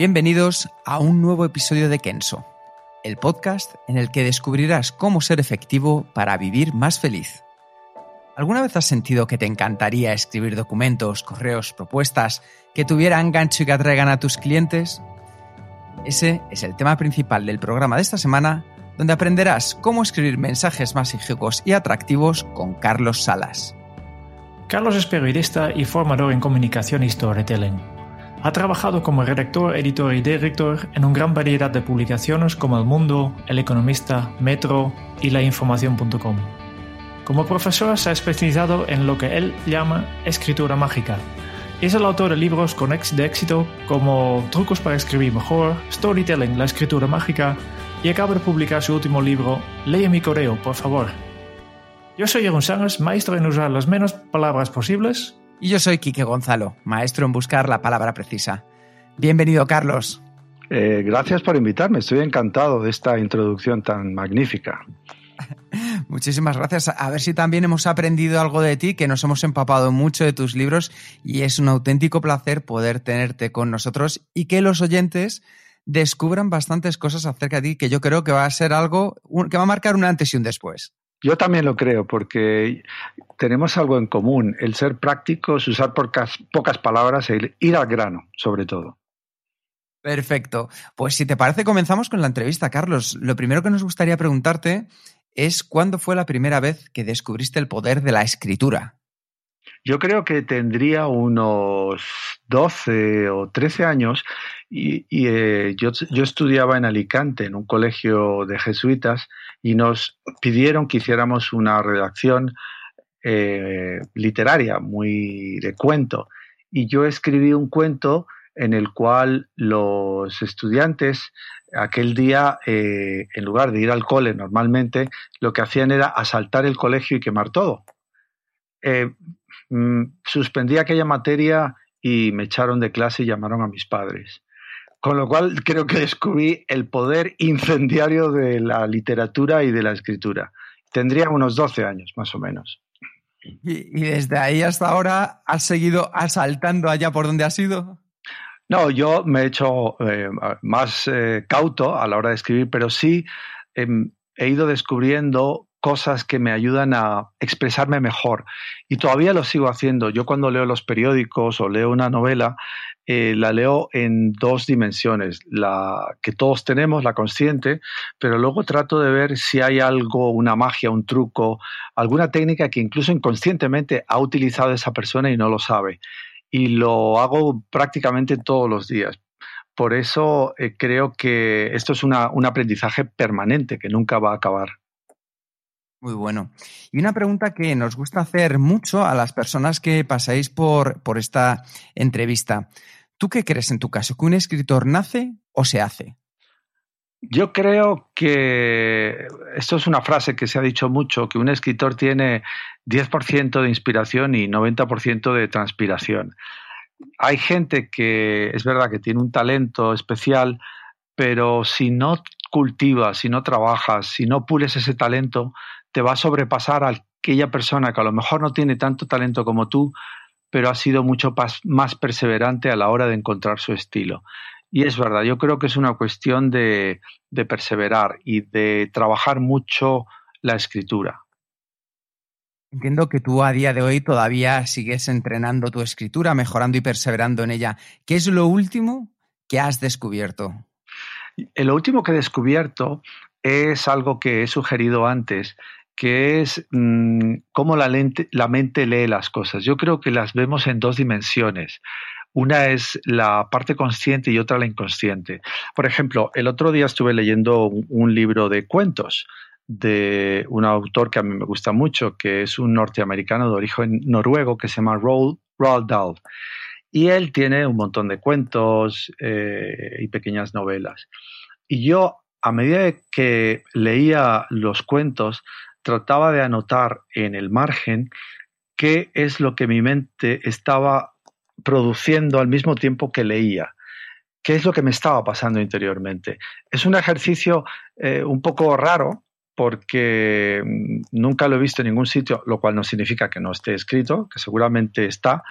Bienvenidos a un nuevo episodio de Kenso, el podcast en el que descubrirás cómo ser efectivo para vivir más feliz. ¿Alguna vez has sentido que te encantaría escribir documentos, correos, propuestas que tuvieran gancho y que atraigan a tus clientes? Ese es el tema principal del programa de esta semana, donde aprenderás cómo escribir mensajes más mágicos y atractivos con Carlos Salas. Carlos es periodista y formador en comunicación y storytelling. Ha trabajado como redactor, editor y director en una gran variedad de publicaciones como El Mundo, El Economista, Metro y lainformación.com. Como profesor se ha especializado en lo que él llama escritura mágica. Es el autor de libros con de éxito como Trucos para escribir mejor, Storytelling, la escritura mágica y acaba de publicar su último libro, Lee mi correo, por favor. Yo soy Jeroen Sánchez, maestro en usar las menos palabras posibles y yo soy Quique Gonzalo, maestro en buscar la palabra precisa. Bienvenido, Carlos. Eh, gracias por invitarme. Estoy encantado de esta introducción tan magnífica. Muchísimas gracias. A ver si también hemos aprendido algo de ti, que nos hemos empapado mucho de tus libros y es un auténtico placer poder tenerte con nosotros y que los oyentes descubran bastantes cosas acerca de ti, que yo creo que va a ser algo que va a marcar un antes y un después. Yo también lo creo, porque tenemos algo en común, el ser prácticos, usar pocas, palabras e ir al grano, sobre todo. Perfecto. Pues si te parece, comenzamos con la entrevista, Carlos. Lo primero que nos gustaría preguntarte es cuándo fue la primera vez que descubriste el poder de la escritura. Yo creo que tendría unos 12 o 13 años y, eh, yo, estudiaba en Alicante, en un colegio de jesuitas, y nos pidieron que hiciéramos una redacción eh, literaria, muy de cuento. Y yo escribí un cuento en el cual los estudiantes aquel día, eh, en lugar de ir al cole normalmente, lo que hacían era asaltar el colegio y quemar todo. Mm, suspendí aquella materia y me echaron de clase y llamaron a mis padres. Con lo cual creo que descubrí el poder incendiario de la literatura y de la escritura. Tendría unos 12 años, más o menos. ¿Y, desde ahí hasta ahora has seguido asaltando allá por donde has ido? No, yo me he hecho eh, más eh, cauto a la hora de escribir, pero sí em, he ido descubriendo cosas que me ayudan a expresarme mejor. Y todavía lo sigo haciendo. Yo cuando leo los periódicos o leo una novela, eh, la leo en dos dimensiones, la que todos tenemos, la consciente, pero luego trato de ver si hay algo, una magia, un truco, alguna técnica que incluso inconscientemente ha utilizado esa persona y no lo sabe. Y lo hago prácticamente todos los días. Por eso eh, creo que esto es un aprendizaje permanente que nunca va a acabar. Muy bueno. Y una pregunta que nos gusta hacer mucho a las personas que pasáis por, por esta entrevista. ¿Tú qué crees en tu caso? ¿Que un escritor nace o se hace? Yo creo que esto es una frase que se ha dicho mucho, que un escritor tiene 10% de inspiración y 90% de transpiración. Hay gente que es verdad que tiene un talento especial, pero si no cultivas, si no trabajas, si no pules ese talento, te va a sobrepasar a aquella persona que a lo mejor no tiene tanto talento como tú, pero ha sido mucho más perseverante a la hora de encontrar su estilo. Y es verdad, yo creo que es una cuestión de, de perseverar y de trabajar mucho la escritura. Entiendo que tú a día de hoy todavía sigues entrenando tu escritura, mejorando y perseverando en ella. ¿Qué es lo último que has descubierto? Lo último que he descubierto es algo que he sugerido antes, que es mm, cómo la, mente lee las cosas. Yo creo que las vemos en dos dimensiones. Una es la parte consciente y otra la inconsciente. Por ejemplo, el otro día estuve leyendo un, libro de cuentos de un autor que a mí me gusta mucho, que es un norteamericano de origen noruego que se llama Roald, Dahl. Y él tiene un montón de cuentos eh, y pequeñas novelas. Y yo, a medida que leía los cuentos, trataba de anotar en el margen qué es lo que mi mente estaba produciendo al mismo tiempo que leía qué es lo que me estaba pasando interiormente. Es un ejercicio eh, un poco raro porque mm, nunca lo he visto en ningún sitio, lo cual no significa que no esté escrito, que seguramente está,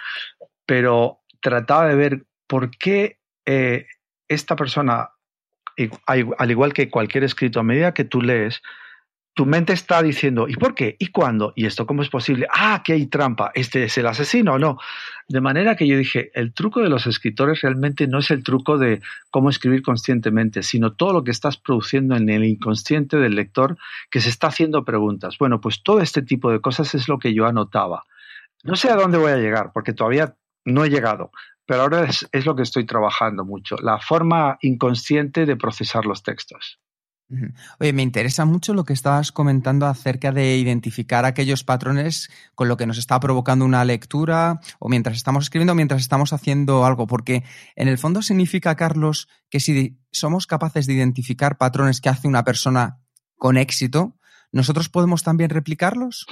pero trataba de ver por qué eh, esta persona, al igual que cualquier escrito, a medida que tú lees, tu mente está diciendo, ¿y por qué? ¿Y cuándo? ¿Y esto cómo es posible? Ah, que hay trampa. ¿Este es el asesino o no? De manera que yo dije, el truco de los escritores realmente no es el truco de cómo escribir conscientemente, sino todo lo que estás produciendo en el inconsciente del lector que se está haciendo preguntas. Bueno, pues todo este tipo de cosas es lo que yo anotaba. No sé a dónde voy a llegar, porque todavía no he llegado, pero ahora es, es lo que estoy trabajando mucho, la forma inconsciente de procesar los textos. Oye, me interesa mucho lo que estabas comentando acerca de identificar aquellos patrones con lo que nos está provocando una lectura o mientras estamos escribiendo, mientras estamos haciendo algo, porque en el fondo significa, Carlos, que si somos capaces de identificar patrones que hace una persona con éxito, ¿nosotros podemos también replicarlos?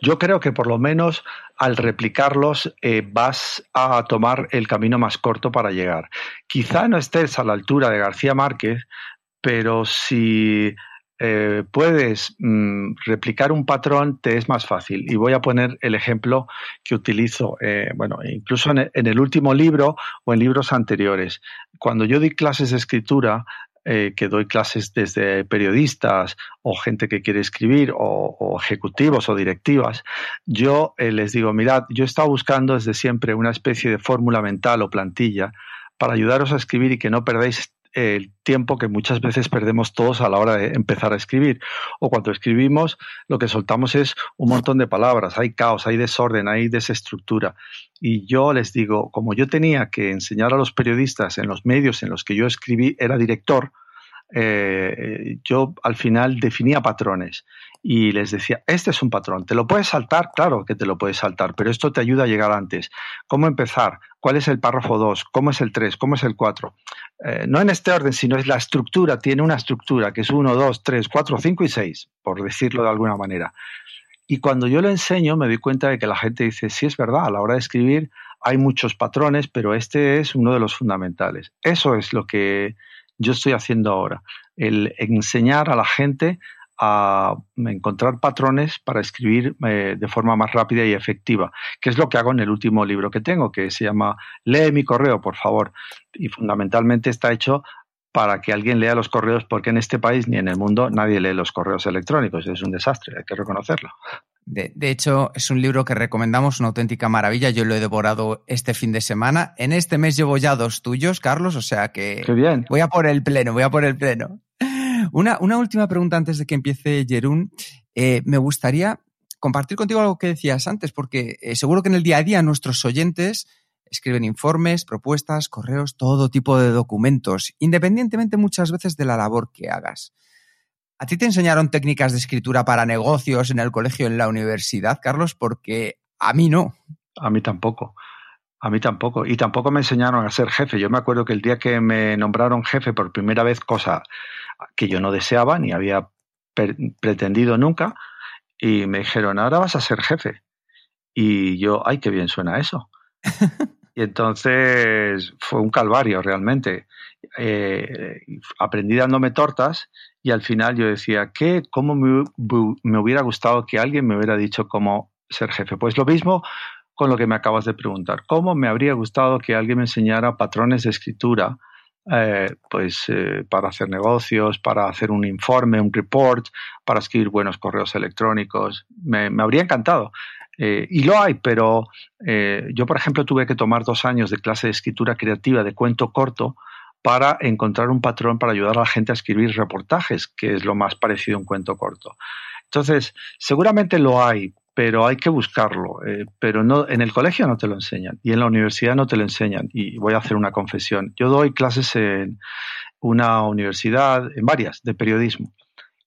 Yo creo que por lo menos al replicarlos eh, vas a tomar el camino más corto para llegar. Quizá no estés a la altura de García Márquez, pero si eh, puedes mm, replicar un patrón, te es más fácil. Y voy a poner el ejemplo que utilizo, eh, bueno, incluso en, el último libro o en libros anteriores. Cuando yo di clases de escritura, eh, que doy clases desde periodistas o gente que quiere escribir o, ejecutivos o directivas, yo les digo, mirad, yo he estado buscando desde siempre una especie de fórmula mental o plantilla para ayudaros a escribir y que no perdáis el tiempo que muchas veces perdemos todos a la hora de empezar a escribir. O cuando escribimos, lo que soltamos es un montón de palabras, hay caos, hay desorden, hay desestructura. Y yo les digo, como yo tenía que enseñar a los periodistas en los medios en los que yo escribí, era director, eh, yo al final definía patrones y les decía, este es un patrón, ¿te lo puedes saltar? Claro que te lo puedes saltar, pero esto te ayuda a llegar antes. ¿Cómo empezar? ¿Cuál es el párrafo 2? ¿Cómo es el 3? ¿Cómo es el 4? Eh, no en este orden, sino es la estructura, tiene una estructura que es 1, 2, 3, 4, 5 y 6, por decirlo de alguna manera. Y cuando yo lo enseño me doy cuenta de que la gente dice, sí es verdad, a la hora de escribir hay muchos patrones, pero este es uno de los fundamentales. Eso es lo que yo estoy haciendo ahora, el enseñar a la gente a encontrar patrones para escribir eh, de forma más rápida y efectiva, que es lo que hago en el último libro que tengo, que se llama Lee mi correo, por favor. Y fundamentalmente está hecho para que alguien lea los correos, porque en este país ni en el mundo nadie lee los correos electrónicos. Es un desastre, hay que reconocerlo. De, hecho, es un libro que recomendamos, una auténtica maravilla. Yo lo he devorado este fin de semana. En este mes llevo ya dos tuyos, Carlos, o sea que bien. voy a por el pleno, voy a por el pleno. Una, última pregunta antes de que empiece Jerún. Eh, me gustaría compartir contigo algo que decías antes, porque eh, seguro que en el día a día nuestros oyentes escriben informes, propuestas, correos, todo tipo de documentos, independientemente muchas veces de la labor que hagas. ¿A ti te enseñaron técnicas de escritura para negocios en el colegio, en la universidad, Carlos? Porque a mí no. A mí tampoco. A mí tampoco. Y tampoco me enseñaron a ser jefe. Yo me acuerdo que el día que me nombraron jefe por primera vez, cosa que yo no deseaba ni había pretendido nunca, y me dijeron, ahora vas a ser jefe. Y yo, ay, qué bien suena eso. y entonces fue un calvario realmente. Eh, aprendí dándome tortas y al final yo decía, ¿qué? ¿Cómo me, me hubiera gustado que alguien me hubiera dicho cómo ser jefe? Pues lo mismo con lo que me acabas de preguntar. ¿Cómo me habría gustado que alguien me enseñara patrones de escritura? Eh, pues eh, para hacer negocios, para hacer un informe, un report, para escribir buenos correos electrónicos. Me, habría encantado. Eh, y lo hay, pero yo, por ejemplo, tuve que tomar dos años de clase de escritura creativa de cuento corto para encontrar un patrón para ayudar a la gente a escribir reportajes, que es lo más parecido a un cuento corto. Entonces, seguramente lo hay, pero hay que buscarlo. Eh, pero no, en el colegio no te lo enseñan y en la universidad no te lo enseñan. Y voy a hacer una confesión. Yo doy clases en una universidad, en varias, de periodismo.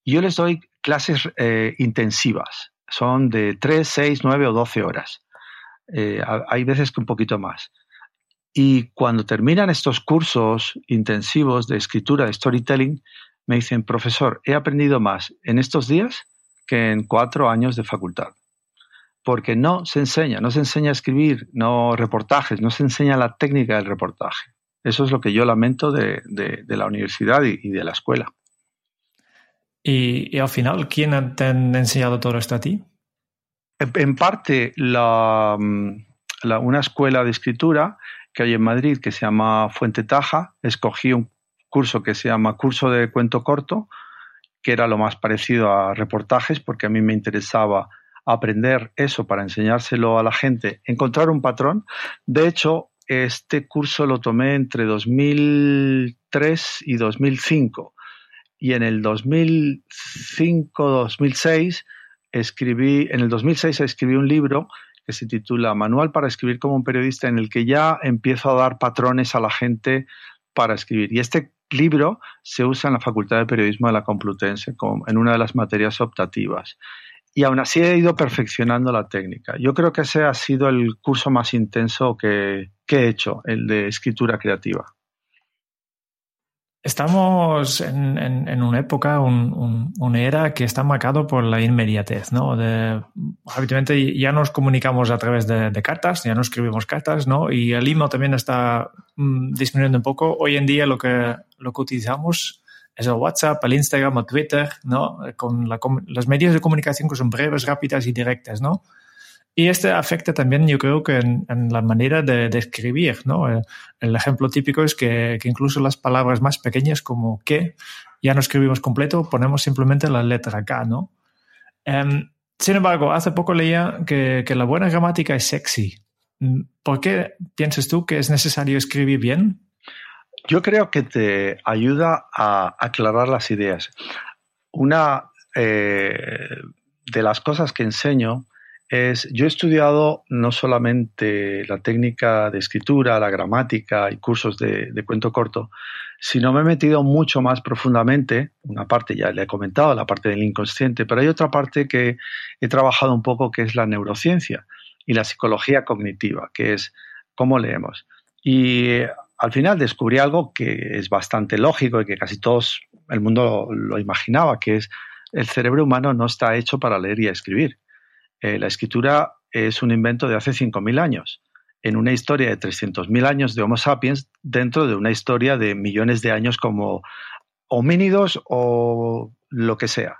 Y yo les doy clases eh, intensivas. Son de 3, 6, 9 o 12 horas. Eh, hay veces que un poquito más. Y cuando terminan estos cursos intensivos de escritura, de storytelling, me dicen, profesor, he aprendido más en estos días que en cuatro años de facultad. Porque no se enseña, no se enseña a escribir, no reportajes, no se enseña la técnica del reportaje. Eso es lo que yo lamento de, la universidad y, de la escuela. Y, al final, ¿quién te ha enseñado todo esto a ti? En, parte, la, una escuela de escritura que hay en Madrid que se llama Fuente Taja, escogí un curso que se llama Curso de Cuento Corto, que era lo más parecido a reportajes, porque a mí me interesaba aprender eso para enseñárselo a la gente, encontrar un patrón. De hecho, este curso lo tomé entre 2003 y 2005 y en el 2005-2006 escribí, en el 2006 escribí un libro que se titula Manual para escribir como un periodista, en el que ya empiezo a dar patrones a la gente para escribir. Y este libro se usa en la Facultad de Periodismo de la Complutense en una de las materias optativas. Y aún así he ido perfeccionando la técnica. Yo creo que ese ha sido el curso más intenso que, que he hecho, el de escritura creativa. Estamos en, una época, una era que está marcado por la inmediatez, ¿no? De, habitualmente ya nos comunicamos a través de, cartas, ya no escribimos cartas, ¿no? Y el email también está mm, disminuyendo un poco. Hoy en día lo que, lo que utilizamos es el WhatsApp, el Instagram, el Twitter, ¿no? Con los medios de comunicación que son breves, rápidas y directas, ¿no? Y este afecta también, yo creo que en, la manera de, escribir, ¿no? El, ejemplo típico es que, incluso las palabras más pequeñas como que ya no escribimos completo, ponemos simplemente la letra K, ¿no? Em, sin embargo, hace poco leía que, la buena gramática es sexy. ¿Por qué piensas tú que es necesario escribir bien? Yo creo que te ayuda a aclarar las ideas. Una eh, de las cosas que enseño es, yo he estudiado no solamente la técnica de escritura, la gramática y cursos de, cuento corto, sino me he metido mucho más profundamente, una parte ya le he comentado, la parte del inconsciente, pero hay otra parte que he trabajado un poco que es la neurociencia y la psicología cognitiva, que es cómo leemos. Y al final descubrí algo que es bastante lógico y que casi todos el mundo lo imaginaba, que es el cerebro humano no está hecho para leer y escribir eh, la escritura es un invento de hace 5.000 años, en una historia de 300.000 años de Homo sapiens, dentro de una historia de millones de años como homínidos o lo que sea.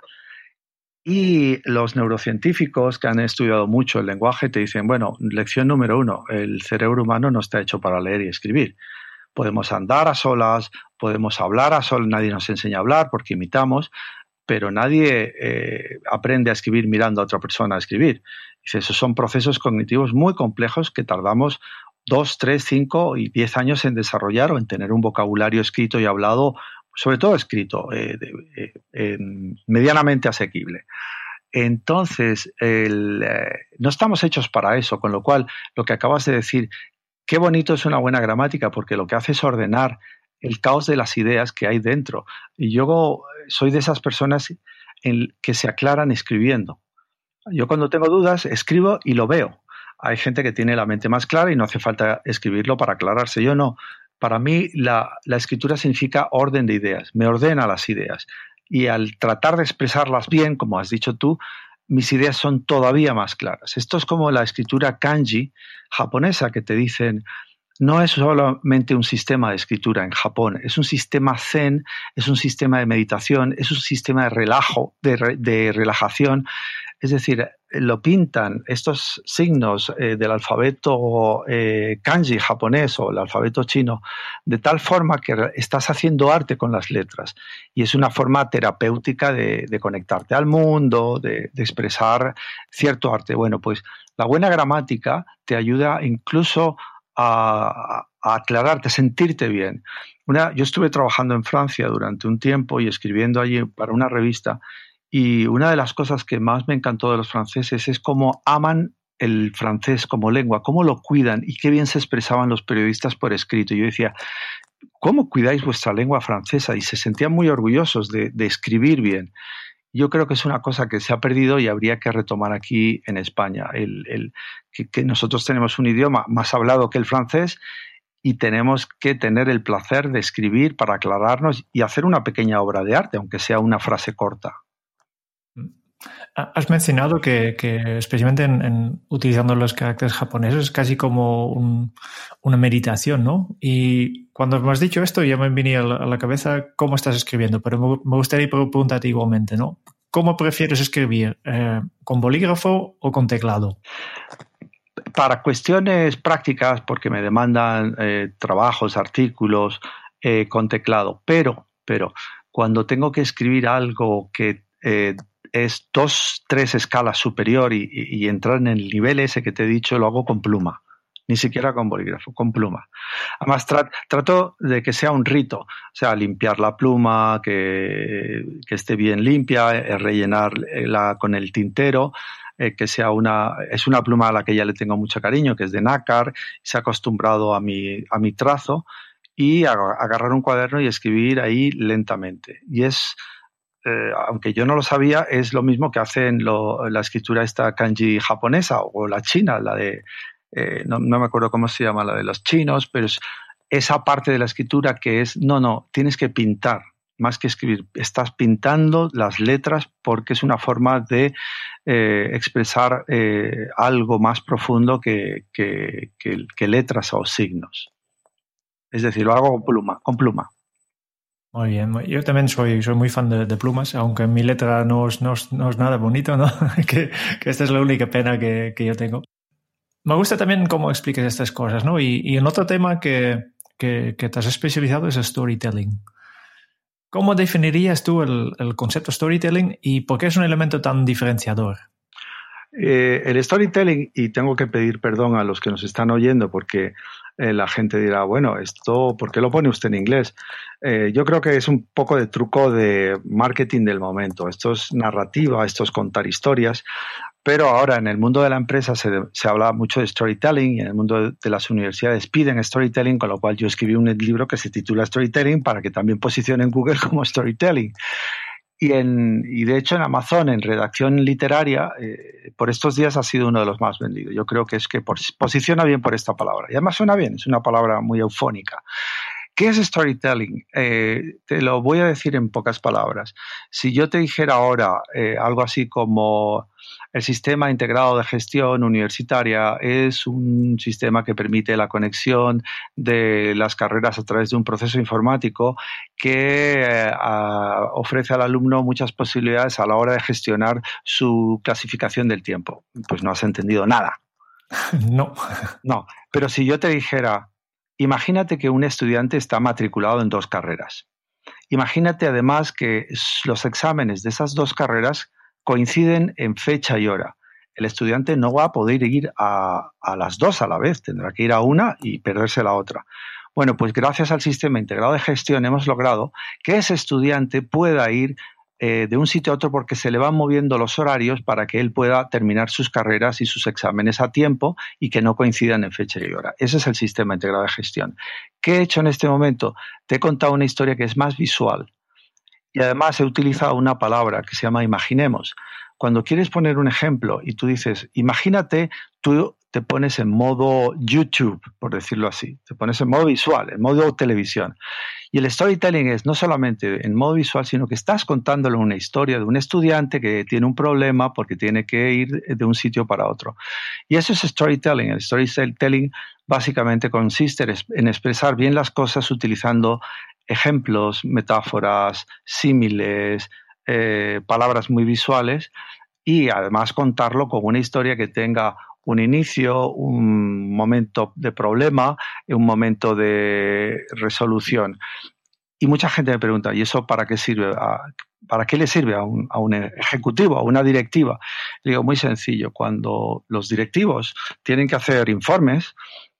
Y los neurocientíficos que han estudiado mucho el lenguaje te dicen, bueno, lección número uno, el cerebro humano no está hecho para leer y escribir. Podemos andar a solas, podemos hablar a solas, nadie nos enseña a hablar porque imitamos, pero nadie eh, aprende a escribir mirando a otra persona a escribir. Dice, esos son procesos cognitivos muy complejos que tardamos dos, tres, cinco y diez años en desarrollar o en tener un vocabulario escrito y hablado, sobre todo escrito, eh, eh, medianamente asequible. Entonces, no estamos hechos para eso, con lo cual lo que acabas de decir, qué bonito es una buena gramática, porque lo que hace es ordenar el caos de las ideas que hay dentro. Y yo soy de esas personas en que se aclaran escribiendo. Yo cuando tengo dudas escribo y lo veo. Hay gente que tiene la mente más clara y no hace falta escribirlo para aclararse. Yo no. Para mí la, la escritura significa orden de ideas, me ordena las ideas. Y al tratar de expresarlas bien, como has dicho tú, mis ideas son todavía más claras. Esto es como la escritura kanji japonesa que te dicen, no es solamente un sistema de escritura en Japón, es un sistema zen, es un sistema de meditación, es un sistema de relajo, de, relajación. Es decir, lo pintan estos signos eh, del alfabeto eh, kanji japonés o el alfabeto chino de tal forma que estás haciendo arte con las letras y es una forma terapéutica de, conectarte al mundo, de, de expresar cierto arte. Bueno, pues la buena gramática te ayuda incluso a, aclararte, a sentirte bien. Una, yo estuve trabajando en Francia durante un tiempo y escribiendo allí para una revista y una de las cosas que más me encantó de los franceses es cómo aman el francés como lengua, cómo lo cuidan y qué bien se expresaban los periodistas por escrito. Yo decía, ¿cómo cuidáis vuestra lengua francesa? Y se sentían muy orgullosos de, de escribir bien. Yo creo que es una cosa que se ha perdido y habría que retomar aquí en España. El, que, nosotros tenemos un idioma más hablado que el francés y tenemos que tener el placer de escribir para aclararnos y hacer una pequeña obra de arte, aunque sea una frase corta. Has mencionado que, especialmente en, utilizando los caracteres japoneses, es casi como una meditación, ¿no? Y cuando me has dicho esto, ya me venía a la, cabeza cómo estás escribiendo, pero me, gustaría preguntarte igualmente, ¿no? ¿Cómo prefieres escribir? Eh, ¿Con bolígrafo o con teclado? Para cuestiones prácticas, porque me demandan eh, trabajos, artículos, eh, con teclado, pero, pero cuando tengo que escribir algo que es dos, tres escalas superior y, entrar en el nivel ese que te he dicho, lo hago con pluma. Ni siquiera con bolígrafo, con pluma. Además, trato de que sea un rito, o sea, limpiar la pluma, que, esté bien limpia, eh, rellenarla con el tintero, eh, que sea una, es una pluma a la que ya le tengo mucho cariño, que es de nácar, se ha acostumbrado a mi, a mi trazo, y agarrar un cuaderno y escribir ahí lentamente. Y es, eh, aunque yo no lo sabía, es lo mismo que hacen la escritura esta kanji japonesa o la china, la de, eh, no, me acuerdo cómo se llama, la de los chinos, pero es esa parte de la escritura que es, no, no, tienes que pintar, más que escribir, estás pintando las letras porque es una forma de eh, expresar algo más profundo que, que letras o signos. Es decir, lo hago con pluma, con pluma. Muy bien, yo también soy, soy muy fan de, plumas, aunque mi letra no es, no es, nada bonito, ¿no? que, esta es la única pena que, que, yo tengo. Me gusta también cómo explicas estas cosas, ¿no? Y, y otro tema que, que, te has especializado es el storytelling. ¿Cómo definirías tú el, el concepto storytelling y por qué es un elemento tan diferenciador? Eh, el storytelling, y tengo que pedir perdón a los que nos están oyendo porque eh, la gente dirá, bueno, esto, ¿por qué lo pone usted en inglés? Eh, yo creo que es un poco de truco de marketing del momento. Esto es narrativa, esto es contar historias, pero ahora en el mundo de la empresa se, se habla mucho de storytelling y en el mundo de, las universidades piden storytelling, con lo cual yo escribí un libro que se titula Storytelling para que también posicione en Google como storytelling. Y, en, y de hecho en Amazon, en redacción literaria, eh, por estos días ha sido uno de los más vendidos. Yo creo que es que posiciona bien por esta palabra. Y además suena bien, es una palabra muy eufónica. ¿Qué es storytelling? Eh, te lo voy a decir en pocas palabras. Si yo te dijera ahora eh, algo así como el sistema integrado de gestión universitaria es un sistema que permite la conexión de las carreras a través de un proceso informático que eh, ofrece al alumno muchas posibilidades a la hora de gestionar su clasificación del tiempo. Pues no has entendido nada. No. No, pero si yo te dijera Imagínate que un estudiante está matriculado en dos carreras. Imagínate además que los exámenes de esas dos carreras coinciden en fecha y hora. El estudiante no va a poder ir a, las dos a la vez, tendrá que ir a una y perderse la otra. Bueno, pues gracias al sistema integrado de gestión hemos logrado que ese estudiante pueda ir eh, de un sitio a otro porque se le van moviendo los horarios para que él pueda terminar sus carreras y sus exámenes a tiempo y que no coincidan en fecha y hora. Ese es el sistema integrado de gestión. ¿Qué he hecho en este momento? Te he contado una historia que es más visual y además he utilizado una palabra que se llama imaginemos. Cuando quieres poner un ejemplo y tú dices, imagínate tú te pones en modo YouTube, por decirlo así, te pones en modo visual, en modo televisión. Y el storytelling es no solamente en modo visual, sino que estás contándole una historia de un estudiante que tiene un problema porque tiene que ir de un sitio para otro. Y eso es storytelling. El storytelling básicamente consiste en expresar bien las cosas utilizando ejemplos, metáforas, símiles, eh, palabras muy visuales y además contarlo con una historia que tenga un inicio, un momento de problema, un momento de resolución. Y mucha gente me pregunta, ¿y eso para qué sirve? ¿Para qué le sirve a un, ejecutivo, a una directiva? digo, muy sencillo, cuando los directivos tienen que hacer informes,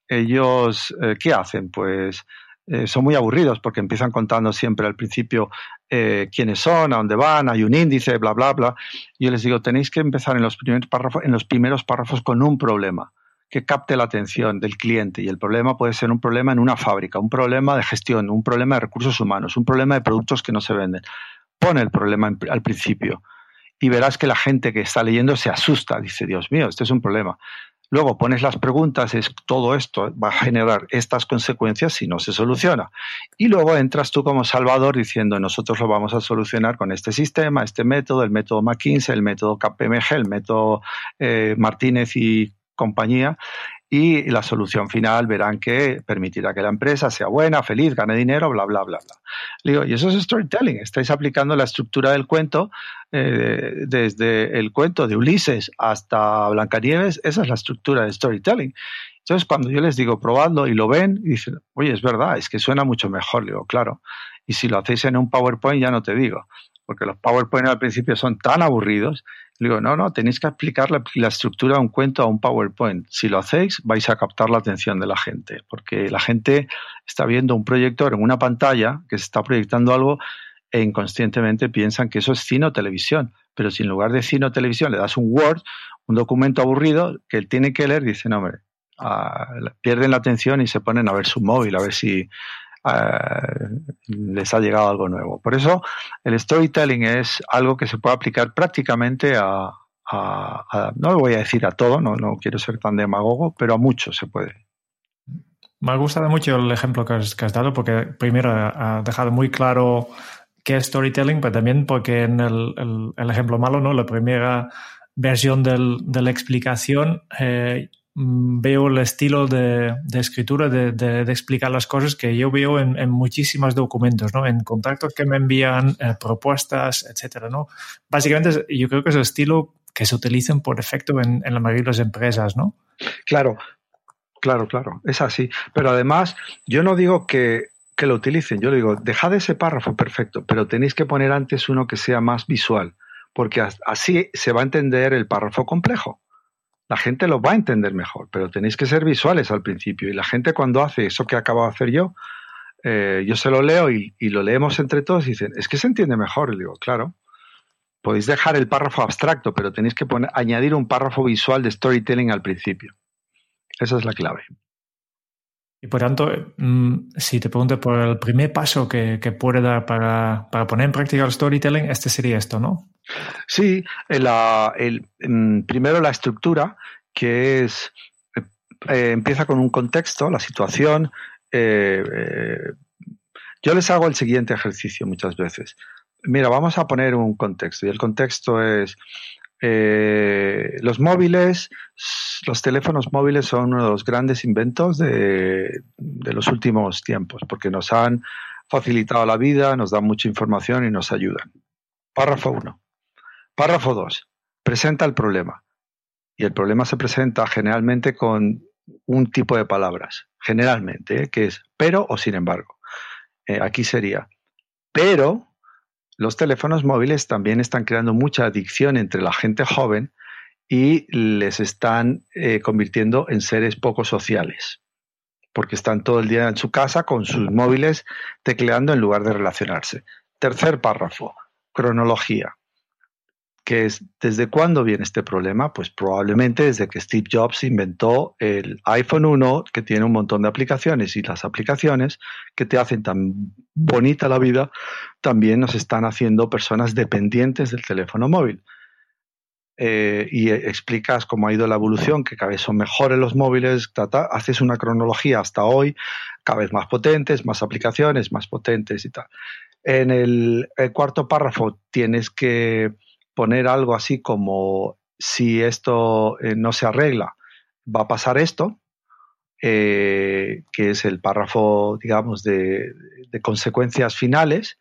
ellos, eh, ¿qué hacen? Pues eh, son muy aburridos porque empiezan contando siempre al principio eh, quiénes son, a dónde van, hay un índice, bla, bla, bla. Yo les digo, tenéis que empezar en los primeros párrafos, en los primeros párrafos con un problema que capte la atención del cliente. Y el problema puede ser un problema en una fábrica, un problema de gestión, un problema de recursos humanos, un problema de productos que no se venden. Pone el problema al principio. y verás que la gente que está leyendo se asusta, dice, Dios mío, este es un problema. Luego pones las preguntas, es todo esto va a generar estas consecuencias si no se soluciona. Y luego entras tú como salvador diciendo, nosotros lo vamos a solucionar con este sistema, este método, el método McKinsey, el método KPMG, el método eh, Martínez y compañía y la solución final verán que permitirá que la empresa sea buena, feliz, gane dinero, bla, bla, bla, bla. digo, y eso es storytelling, estáis aplicando la estructura del cuento, eh, desde el cuento de Ulises hasta Blancanieves, esa es la estructura de storytelling. Entonces, cuando yo les digo, probadlo y lo ven, y dicen, oye, es verdad, es que suena mucho mejor, digo, claro. Y si lo hacéis en un PowerPoint, ya no te digo, porque los PowerPoint al principio son tan aburridos le digo, no, no, tenéis que aplicar la, estructura de un cuento a un PowerPoint. Si lo hacéis, vais a captar la atención de la gente, porque la gente está viendo un proyector en una pantalla que se está proyectando algo e inconscientemente piensan que eso es cine o televisión. Pero si en lugar de cine o televisión le das un Word, un documento aburrido que él tiene que leer, dice, no, hombre, ah, pierden la atención y se ponen a ver su móvil, a ver si les ha llegado algo nuevo. Por eso el storytelling es algo que se puede aplicar prácticamente a, no lo voy a decir a todo, no, no quiero ser tan demagogo, pero a mucho se puede. Me ha gustado mucho el ejemplo que has, dado porque primero ha dejado muy claro qué es storytelling, pero también porque en el, ejemplo malo, ¿no? La primera versión de la explicación eh, veo el estilo de, escritura, de, explicar las cosas que yo veo en, muchísimos documentos, ¿no? En contactos que me envían, eh, propuestas, etcétera, ¿no? Básicamente yo creo que es el estilo que se utiliza por defecto en, la mayoría de las empresas, ¿no? Claro, claro, claro, es así. Pero además, yo no digo que, que lo utilicen, yo digo, dejad ese párrafo perfecto, pero tenéis que poner antes uno que sea más visual, porque así se va a entender el párrafo complejo la gente lo va a entender mejor, pero tenéis que ser visuales al principio. Y la gente cuando hace eso que acabo de hacer yo, eh, yo se lo leo y, lo leemos entre todos y dicen, es que se entiende mejor. Y digo, claro, podéis dejar el párrafo abstracto, pero tenéis que poner, añadir un párrafo visual de storytelling al principio. Esa es la clave. Y por tanto, mm, si te pregunto por el primer paso que, puede dar para, poner en práctica el storytelling, este sería esto, ¿no? Sí, el, mm, primero la estructura, que es eh, empieza con un contexto, la situación. Eh, eh, yo les hago el siguiente ejercicio muchas veces. Mira, vamos a poner un contexto y el contexto es eh, los móviles, los teléfonos móviles son uno de los grandes inventos de, los últimos tiempos, porque nos han facilitado la vida, nos dan mucha información y nos ayudan. Párrafo 1. Párrafo 2. Presenta el problema. Y el problema se presenta generalmente con un tipo de palabras, generalmente, ¿eh? que es pero o sin embargo. Eh, aquí sería, pero los teléfonos móviles también están creando mucha adicción entre la gente joven y les están eh, convirtiendo en seres poco sociales, porque están todo el día en su casa con sus móviles tecleando en lugar de relacionarse. Tercer párrafo, cronología que es ¿desde cuándo viene este problema? Pues probablemente desde que Steve Jobs inventó el iPhone 1, que tiene un montón de aplicaciones, y las aplicaciones que te hacen tan bonita la vida, también nos están haciendo personas dependientes del teléfono móvil. Eh, y explicas cómo ha ido la evolución, que cada vez son mejores los móviles, haces una cronología hasta hoy, cada vez más potentes, más aplicaciones, más potentes y tal. En el cuarto párrafo tienes que poner algo así como si esto eh, no se arregla, va a pasar esto, eh, que es el párrafo, digamos, de, consecuencias finales,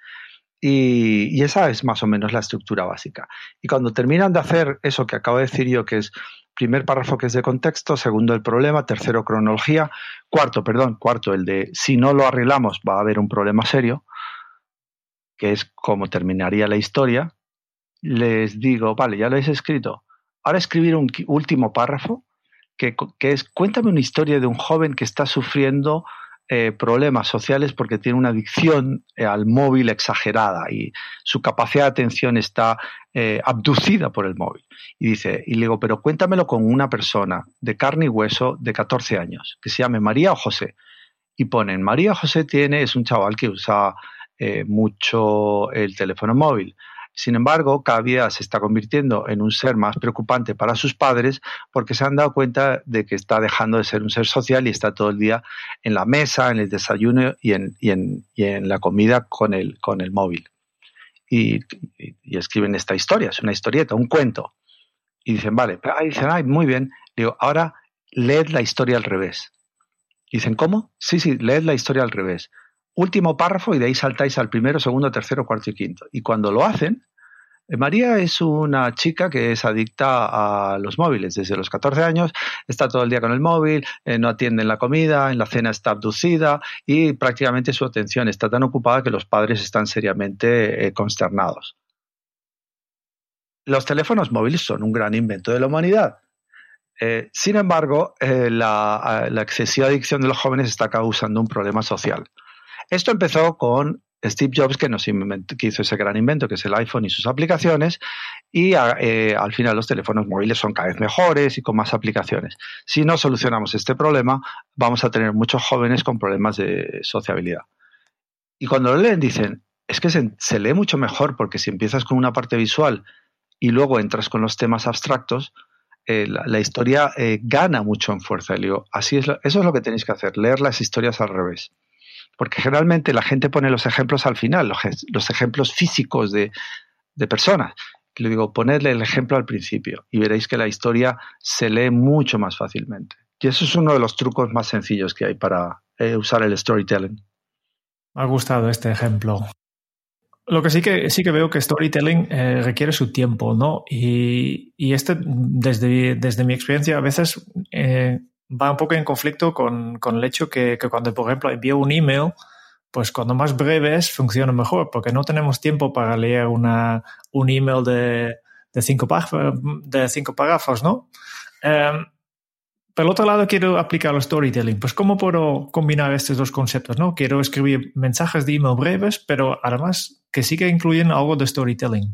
y, esa es más o menos la estructura básica. Y cuando terminan de hacer eso que acabo de decir yo, que es primer párrafo que es de contexto, segundo el problema, tercero cronología, cuarto, perdón, cuarto el de si no lo arreglamos va a haber un problema serio, que es cómo terminaría la historia, les digo, vale, ya lo habéis escrito. Ahora escribir un último párrafo que, es, cuéntame una historia de un joven que está sufriendo eh, problemas sociales porque tiene una adicción eh, al móvil exagerada y su capacidad de atención está eh, abducida por el móvil. Y dice, y le digo, pero cuéntamelo con una persona de carne y hueso de 14 años, que se llame María o José. Y ponen, María José tiene, es un chaval que usa mucho el teléfono móvil Sin embargo, cada día se está convirtiendo en un ser más preocupante para sus padres porque se han dado cuenta de que está dejando de ser un ser social y está todo el día en la mesa, en el desayuno y en, la comida con el, móvil. Y, escriben esta historia, es una historieta, un cuento. Y dicen, vale, dicen, ay, muy bien. Digo, ahora leed la historia al revés. dicen, ¿cómo? Sí, sí, leed la historia al revés último párrafo y de ahí saltáis al primero, segundo, tercero, cuarto y quinto. Y cuando lo hacen, eh, María es una chica que es adicta a los móviles desde los 14 años, está todo el día con el móvil, eh, no atiende en la comida, en la cena está abducida y prácticamente su atención está tan ocupada que los padres están seriamente eh, consternados. Los teléfonos móviles son un gran invento de la humanidad. sin embargo, la, la excesiva adicción de los jóvenes está causando un problema social. Esto empezó con Steve Jobs, que, nos que hizo ese gran invento, que es el iPhone y sus aplicaciones, y eh, al final los teléfonos móviles son cada vez mejores y con más aplicaciones. Si no solucionamos este problema, vamos a tener muchos jóvenes con problemas de sociabilidad. Y cuando lo leen dicen, es que se, lee mucho mejor porque si empiezas con una parte visual y luego entras con los temas abstractos, eh, la, historia eh, gana mucho en fuerza. Y así es, eso es lo que tenéis que hacer, leer las historias al revés porque generalmente la gente pone los ejemplos al final, los, ejemplos físicos de, personas. Le digo, ponedle el ejemplo al principio y veréis que la historia se lee mucho más fácilmente. Y eso es uno de los trucos más sencillos que hay para eh, usar el storytelling. Me ha gustado este ejemplo. Lo que sí que sí que veo que storytelling eh, requiere su tiempo, ¿no? Y, este, desde, desde mi experiencia, a veces eh, va un poco en conflicto con, con el hecho que, que, cuando, por ejemplo, envío un email, pues cuando más breves funciona mejor, porque no tenemos tiempo para leer una, un email de, de, cinco, de cinco párrafos, ¿no? Um, pero otro lado quiero aplicar el storytelling. Pues cómo puedo combinar estos dos conceptos, ¿no? Quiero escribir mensajes de email breves, pero además que sí que incluyen algo de storytelling.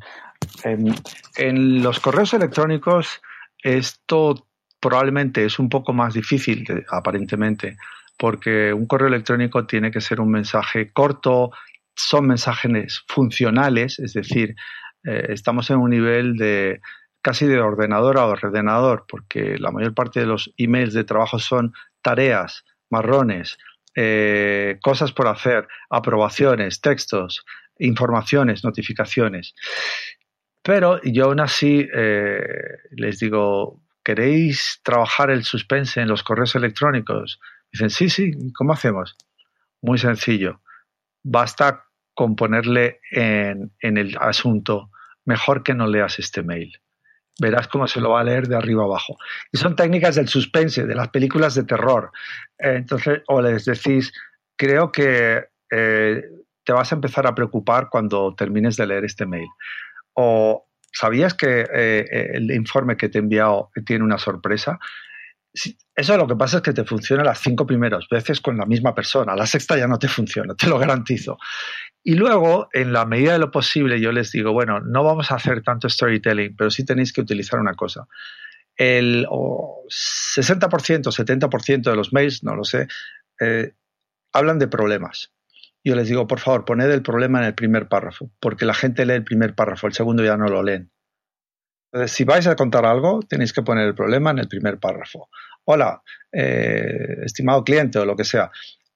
En, en los correos electrónicos esto probablemente es un poco más difícil, aparentemente, porque un correo electrónico tiene que ser un mensaje corto, son mensajes funcionales, es decir, eh, estamos en un nivel de casi de ordenador a ordenador, porque la mayor parte de los emails de trabajo son tareas, marrones, eh, cosas por hacer, aprobaciones, textos, informaciones, notificaciones. Pero yo aún así eh, les digo, ¿queréis trabajar el suspense en los correos electrónicos? Dicen, sí, sí, ¿cómo hacemos? Muy sencillo. Basta con ponerle en, el asunto, mejor que no leas este mail. Verás cómo se lo va a leer de arriba abajo. Y son técnicas del suspense, de las películas de terror. Eh, entonces, o les decís, creo que eh, te vas a empezar a preocupar cuando termines de leer este mail. O ¿Sabías que eh, eh, el informe que te he enviado tiene una sorpresa? Eso lo que pasa es que te funciona las cinco primeras veces con la misma persona. La sexta ya no te funciona, te lo garantizo. Y luego, en la medida de lo posible, yo les digo, bueno, no vamos a hacer tanto storytelling, pero sí tenéis que utilizar una cosa. El 60%, 70% de los mails, no lo sé, eh, hablan de problemas yo les digo, por favor, poned el problema en el primer párrafo, porque la gente lee el primer párrafo, el segundo ya no lo leen. Entonces, si vais a contar algo, tenéis que poner el problema en el primer párrafo. Hola, eh, estimado cliente o lo que sea,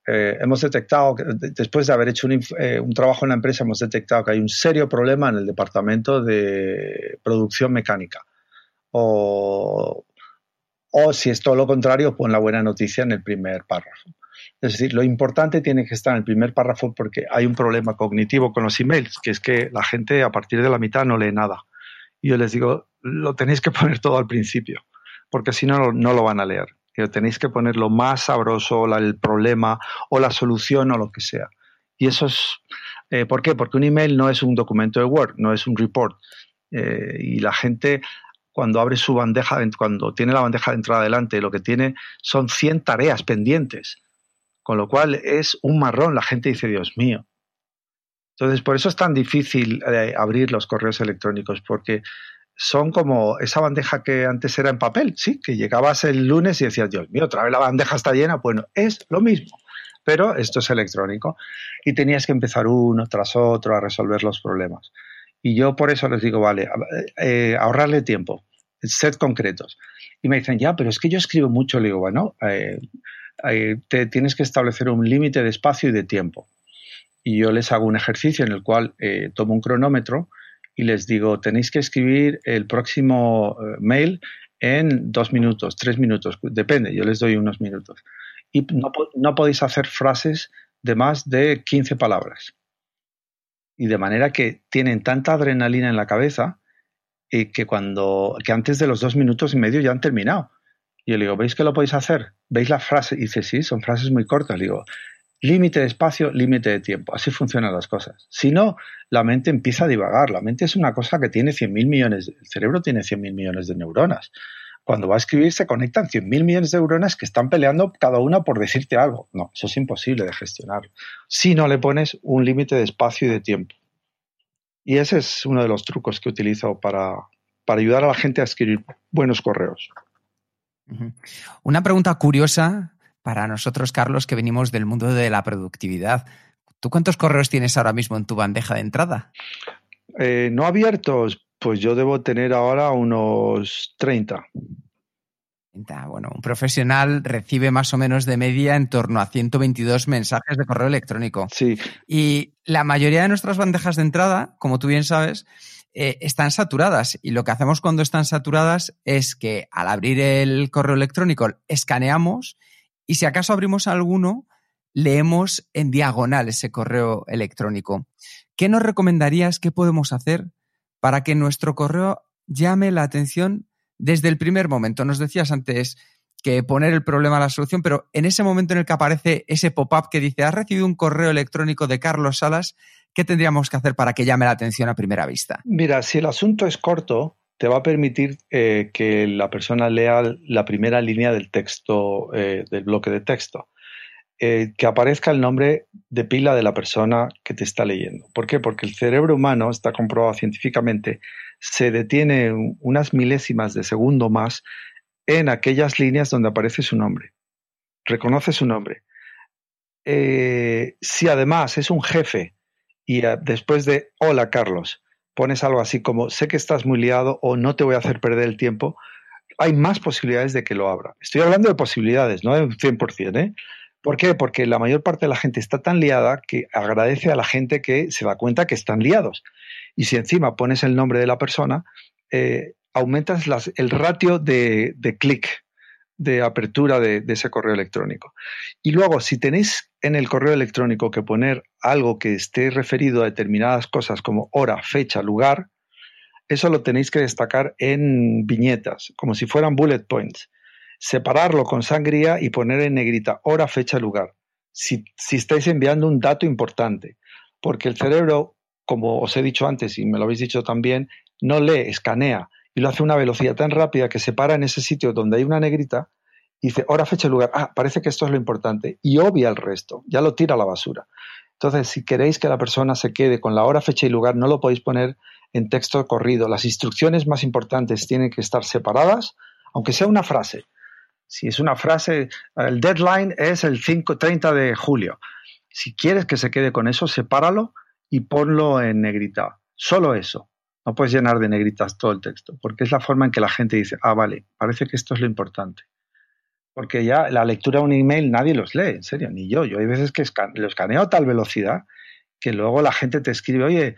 eh, hemos detectado, que después de haber hecho eh, un, trabajo en la empresa, hemos detectado que hay un serio problema en el departamento de producción mecánica. O, o si es todo lo contrario, pon la buena noticia en el primer párrafo. Es decir, lo importante tiene que estar en el primer párrafo porque hay un problema cognitivo con los emails, que es que la gente a partir de la mitad no lee nada. Y yo les digo, lo tenéis que poner todo al principio, porque si no, no lo van a leer. Y tenéis que poner lo más sabroso, el problema o la solución o lo que sea. Y eso es, eh, ¿por qué? Porque un email no es un documento de Word, no es un report. Eh, y la gente cuando abre su bandeja, cuando tiene la bandeja de entrada adelante, lo que tiene son 100 tareas pendientes con lo cual es un marrón. La gente dice, Dios mío. Entonces, por eso es tan difícil eh, abrir los correos electrónicos, porque son como esa bandeja que antes era en papel, sí, que llegabas el lunes y decías, Dios mío, otra vez la bandeja está llena. Bueno, es lo mismo, pero esto es electrónico. Y tenías que empezar uno tras otro a resolver los problemas. Y yo por eso les digo, vale, eh, ahorrarle tiempo, sed concretos. Y me dicen, ya, pero es que yo escribo mucho. Le digo, bueno, eh, eh, te tienes que establecer un límite de espacio y de tiempo. Y yo les hago un ejercicio en el cual tomo un cronómetro y les digo, tenéis que escribir el próximo mail en dos minutos, tres minutos, depende, yo les doy unos minutos. Y no, podéis hacer frases de más de 15 palabras. Y de manera que tienen tanta adrenalina en la cabeza y que cuando que antes de los dos minutos y medio ya han terminado. Y yo le digo, ¿veis que lo podéis hacer? ¿Veis la frase? Y dice, sí, son frases muy cortas. Le digo, límite de espacio, límite de tiempo. Así funcionan las cosas. Si no, la mente empieza a divagar. La mente es una cosa que tiene 100.000 millones, el cerebro tiene 100.000 millones de neuronas cuando va a escribir se conectan 100.000 millones de neuronas que están peleando cada una por decirte algo. No, eso es imposible de gestionar si no le pones un límite de espacio y de tiempo. Y ese es uno de los trucos que utilizo para, para ayudar a la gente a escribir buenos correos. Una pregunta curiosa para nosotros, Carlos, que venimos del mundo de la productividad. ¿Tú cuántos correos tienes ahora mismo en tu bandeja de entrada? Eh, no abiertos, pues yo debo tener ahora unos 30. Bueno, un profesional recibe más o menos de media en torno a 122 mensajes de correo electrónico. Sí. Y la mayoría de nuestras bandejas de entrada, como tú bien sabes, eh, están saturadas. Y lo que hacemos cuando están saturadas es que al abrir el correo electrónico escaneamos y si acaso abrimos alguno, leemos en diagonal ese correo electrónico. ¿Qué nos recomendarías? ¿Qué podemos hacer para que nuestro correo llame la atención desde el primer momento? Nos decías antes que poner el problema a la solución, pero en ese momento en el que aparece ese pop-up que dice, has recibido un correo electrónico de Carlos Salas, ¿qué tendríamos que hacer para que llame la atención a primera vista? Mira, si el asunto es corto, te va a permitir eh, que la persona lea la primera línea del texto, eh, del bloque de texto. Eh, que aparezca el nombre de pila de la persona que te está leyendo. ¿Por qué? Porque el cerebro humano, está comprobado científicamente, se detiene unas milésimas de segundo más en aquellas líneas donde aparece su nombre. Reconoce su nombre. Si además es un jefe y después de hola Carlos pones algo así como sé que estás muy liado o no te voy a hacer perder el tiempo, hay más posibilidades de que lo abra. Estoy hablando de posibilidades, no de un 100%, ¿eh? ¿Por qué? Porque la mayor parte de la gente está tan liada que agradece a la gente que se da cuenta que están liados. Y si encima pones el nombre de la persona, eh, aumentas el ratio de, clic, de apertura de, ese correo electrónico. Y luego, si tenéis en el correo electrónico que poner algo que esté referido a determinadas cosas como hora, fecha, lugar, eso lo tenéis que destacar en viñetas, como si fueran bullet points separarlo con sangría y poner en negrita hora, fecha, lugar. Si, estáis enviando un dato importante, porque el cerebro, como os he dicho antes y me lo habéis dicho también, no lee, escanea y lo hace a una velocidad tan rápida que se para en ese sitio donde hay una negrita y dice hora, fecha, lugar. Ah, parece que esto es lo importante y obvia el resto, ya lo tira a la basura. Entonces, si queréis que la persona se quede con la hora, fecha y lugar, no lo podéis poner en texto corrido. Las instrucciones más importantes tienen que estar separadas, aunque sea una frase. Si es una frase, el deadline es el 5, 30 de julio. Si quieres que se quede con eso, sepáralo y ponlo en negrita. Solo eso. No puedes llenar de negritas todo el texto, porque es la forma en que la gente dice, ah, vale, parece que esto es lo importante. Porque ya la lectura de un email nadie los lee, en serio, ni yo. Yo hay veces que lo escaneo a tal velocidad que luego la gente te escribe, oye,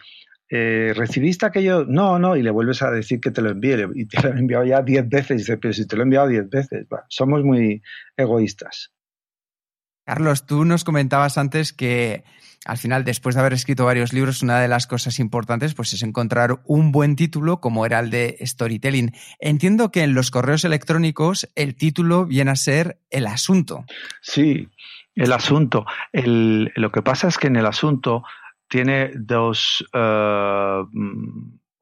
eh, ¿recibiste aquello? No, no, y le vuelves a decir que te lo envíe, y te lo he enviado ya diez veces, y dice, pero si te lo he enviado diez veces, somos muy egoístas. Carlos, tú nos comentabas antes que al final, después de haber escrito varios libros, una de las cosas importantes pues, es encontrar un buen título, como era el de Storytelling. Entiendo que en los correos electrónicos el título viene a ser el asunto. Sí, el asunto. lo que pasa es que en el asunto tiene dos eh,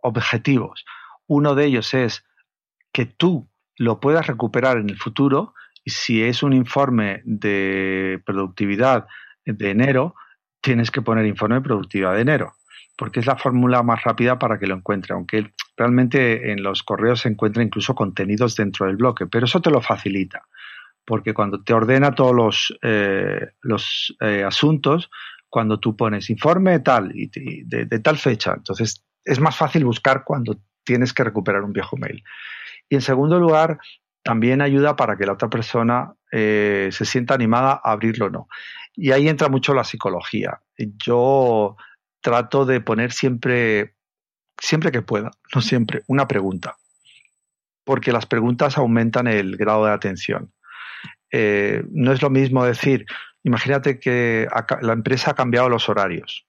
objetivos. Uno de ellos es que tú lo puedas recuperar en el futuro si es un informe de productividad de enero, tienes que poner informe de productividad de enero, porque es la fórmula más rápida para que lo encuentre, aunque realmente en los correos se encuentra incluso contenidos dentro del bloque, pero eso te lo facilita, porque cuando te ordena todos los, eh, los eh, asuntos, cuando tú pones informe tal y de, tal fecha, entonces es más fácil buscar cuando tienes que recuperar un viejo mail. Y en segundo lugar, también ayuda para que la otra persona eh, se sienta animada a abrirlo o no. Y ahí entra mucho la psicología. Yo trato de poner siempre, siempre que pueda, no siempre, una pregunta. Porque las preguntas aumentan el grado de atención. Eh, no es lo mismo decir, imagínate que la empresa ha cambiado los horarios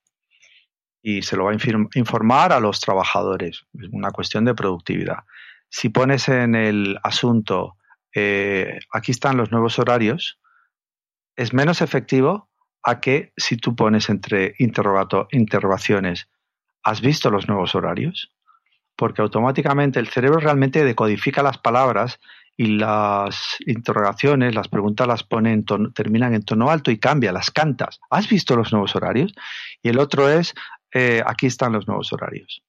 y se lo va a informar a los trabajadores. Es una cuestión de productividad. Si pones en el asunto, eh, aquí están los nuevos horarios, es menos efectivo a que si tú pones entre interrogaciones, ¿has visto los nuevos horarios? Porque automáticamente el cerebro realmente decodifica las palabras y las interrogaciones, las preguntas las pone en terminan en tono alto y cambia, las cantas. ¿Has visto los nuevos horarios? Y el otro es, eh, aquí están los nuevos horarios.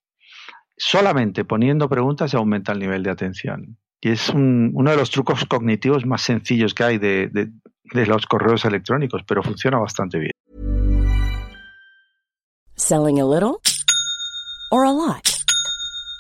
Solamente poniendo preguntas se aumenta el nivel de atención. Y es uno de los trucos cognitivos más sencillos que hay de, de, de los correos electrónicos, pero funciona bastante bien. Selling a little or a lot.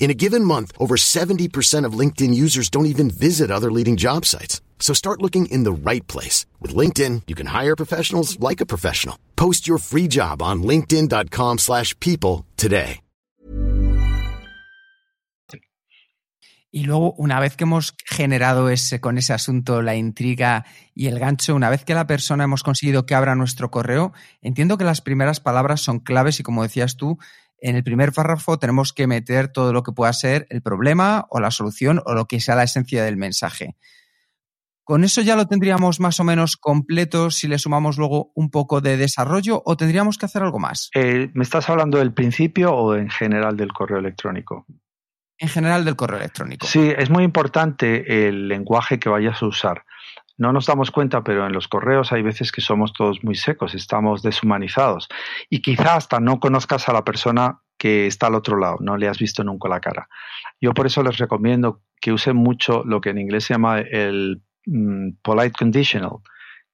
In a given month, over 70% of LinkedIn users don't even visit other leading job sites. So start looking in the right place. With LinkedIn, you can hire professionals like a professional. Post your free job on linkedin.com slash people today. Y luego, una vez que hemos generado ese, con ese asunto la intriga y el gancho, una vez que la persona hemos conseguido que abra nuestro correo, entiendo que las primeras palabras son claves y como decías tú, en el primer párrafo tenemos que meter todo lo que pueda ser el problema o la solución o lo que sea la esencia del mensaje. ¿Con eso ya lo tendríamos más o menos completo si le sumamos luego un poco de desarrollo o tendríamos que hacer algo más? Eh, ¿Me estás hablando del principio o en general del correo electrónico? En general del correo electrónico. Sí, es muy importante el lenguaje que vayas a usar no nos damos cuenta, pero en los correos hay veces que somos todos muy secos, estamos deshumanizados y quizá hasta no conozcas a la persona que está al otro lado, no le has visto nunca la cara. Yo por eso les recomiendo que usen mucho lo que en inglés se llama el mm, polite conditional,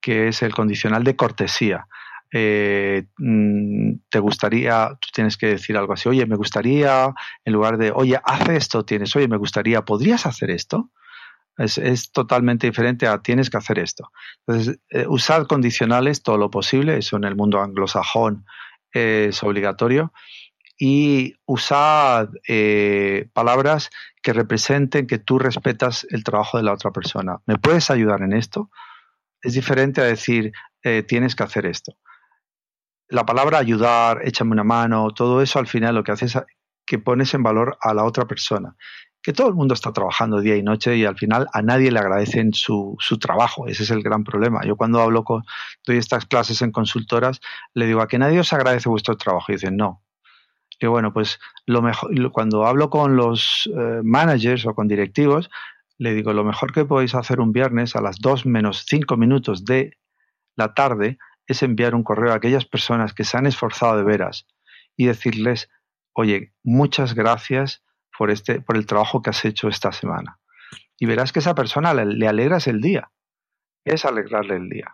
que es el condicional de cortesía. Eh, mm, te gustaría, tú tienes que decir algo así, oye, me gustaría, en lugar de, oye, haz esto, tienes, oye, me gustaría, ¿podrías hacer esto? Es, totalmente diferente a tienes que hacer esto. Entonces, eh, usar condicionales todo lo posible, eso en el mundo anglosajón es obligatorio, y usar eh, palabras que representen que tú respetas el trabajo de la otra persona. ¿Me puedes ayudar en esto? Es diferente a decir, eh, tienes que hacer esto. La palabra ayudar, échame una mano, todo eso al final lo que hace es que pones en valor a la otra persona que todo el mundo está trabajando día y noche y al final a nadie le agradecen su, su trabajo. Ese es el gran problema. Yo cuando hablo con, doy estas clases en consultoras, le digo a que nadie os agradece vuestro trabajo. Y dicen, no. Y bueno, pues lo mejor, cuando hablo con los eh, managers o con directivos, le digo, lo mejor que podéis hacer un viernes a las 2 menos 5 minutos de la tarde es enviar un correo a aquellas personas que se han esforzado de veras y decirles, oye, muchas gracias por, este, por el trabajo que has hecho esta semana. Y verás que esa persona le, alegras el día. Es alegrarle el día.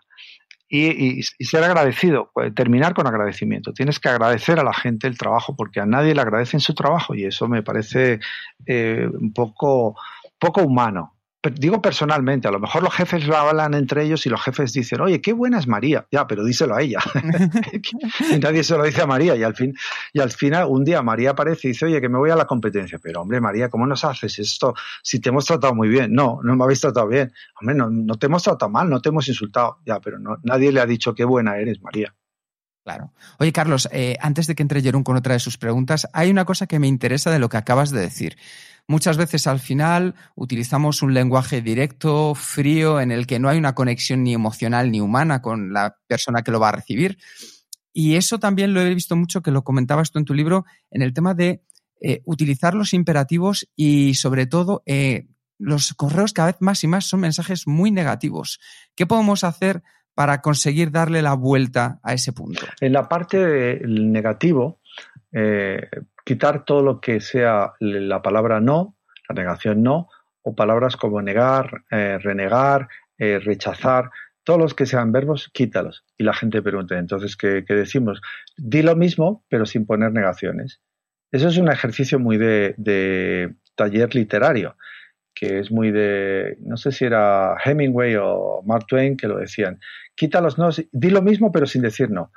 Y, ser agradecido, pues, terminar con agradecimiento. Tienes que agradecer a la gente el trabajo porque a nadie le agradece en su trabajo y eso me parece eh, un poco, poco humano. Digo personalmente, a lo mejor los jefes lo hablan entre ellos y los jefes dicen, oye, qué buena es María. Ya, pero díselo a ella. y nadie se lo dice a María. Y al, fin, y al final, un día María aparece y dice, oye, que me voy a la competencia. Pero, hombre, María, ¿cómo nos haces esto si te hemos tratado muy bien? No, no me habéis tratado bien. Hombre, no, no te hemos tratado mal, no te hemos insultado. Ya, pero no, nadie le ha dicho qué buena eres, María. Claro. Oye, Carlos, eh, antes de que entre Jerón con otra de sus preguntas, hay una cosa que me interesa de lo que acabas de decir. Muchas veces al final utilizamos un lenguaje directo, frío, en el que no hay una conexión ni emocional ni humana con la persona que lo va a recibir. Y eso también lo he visto mucho, que lo comentabas tú en tu libro, en el tema de eh, utilizar los imperativos y sobre todo eh, los correos cada vez más y más son mensajes muy negativos. ¿Qué podemos hacer para conseguir darle la vuelta a ese punto? En la parte negativo, eh, quitar todo lo que sea la palabra no, la negación no, o palabras como negar, eh, renegar, eh, rechazar, todos los que sean verbos, quítalos. Y la gente pregunta, entonces, ¿qué, decimos? Di lo mismo, pero sin poner negaciones. Eso es un ejercicio muy de, taller literario, que es muy de, no sé si era Hemingway o Mark Twain que lo decían. Quita los no, di lo mismo, pero sin decir no.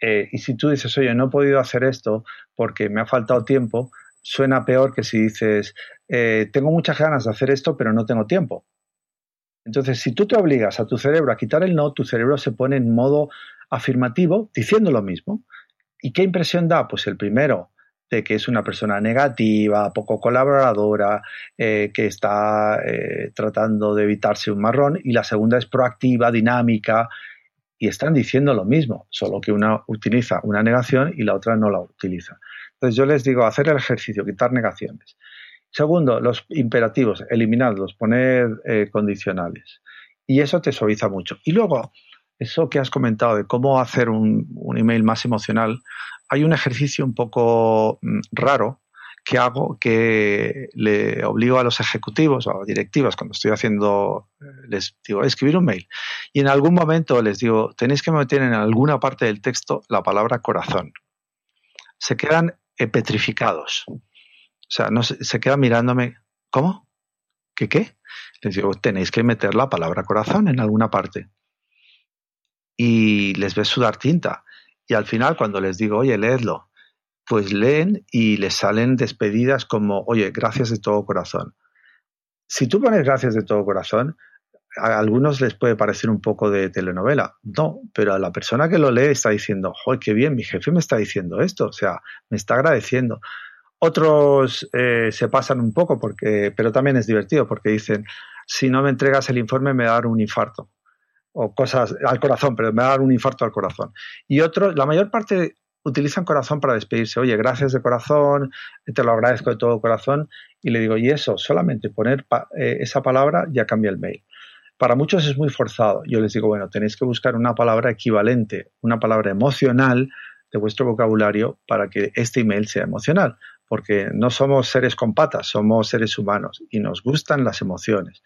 Eh, y si tú dices, oye, no he podido hacer esto porque me ha faltado tiempo, suena peor que si dices, eh, tengo muchas ganas de hacer esto, pero no tengo tiempo. Entonces, si tú te obligas a tu cerebro a quitar el no, tu cerebro se pone en modo afirmativo diciendo lo mismo. ¿Y qué impresión da? Pues el primero, de que es una persona negativa, poco colaboradora, eh, que está tratando de evitarse un marrón, y la segunda es proactiva, dinámica, y están diciendo lo mismo, solo que una utiliza una negación y la otra no la utiliza. Entonces yo les digo, hacer el ejercicio, quitar negaciones. Segundo, los imperativos, eliminarlos, poner eh, condicionales. Y eso te suaviza mucho. Y luego, eso que has comentado de cómo hacer un, un email más emocional, hay un ejercicio un poco mm, raro que hago que le obligo a los ejecutivos o a directivas cuando estoy haciendo, eh, les digo, escribir un mail. Y en algún momento les digo, tenéis que meter en alguna parte del texto la palabra corazón. Se quedan petrificados. O sea, no se, se quedan mirándome, ¿cómo? ¿Qué qué? Les digo, tenéis que meter la palabra corazón en alguna parte. Y les ves sudar tinta. Y al final, cuando les digo, oye, leedlo, pues leen y les salen despedidas como, oye, gracias de todo corazón. Si tú pones gracias de todo corazón, a algunos les puede parecer un poco de telenovela. No, pero a la persona que lo lee está diciendo, joder, qué bien, mi jefe me está diciendo esto, o sea, me está agradeciendo. Otros eh, se pasan un poco, porque, pero también es divertido, porque dicen, si no me entregas el informe me va a dar un infarto. O cosas al corazón, pero me va a dar un infarto al corazón. Y otros, la mayor parte utilizan corazón para despedirse. Oye, gracias de corazón, te lo agradezco de todo corazón. Y le digo, y eso, solamente poner eh, esa palabra ya cambia el mail. Para muchos es muy forzado. Yo les digo, bueno, tenéis que buscar una palabra equivalente, una palabra emocional de vuestro vocabulario para que este email sea emocional. Porque no somos seres con patas, somos seres humanos y nos gustan las emociones.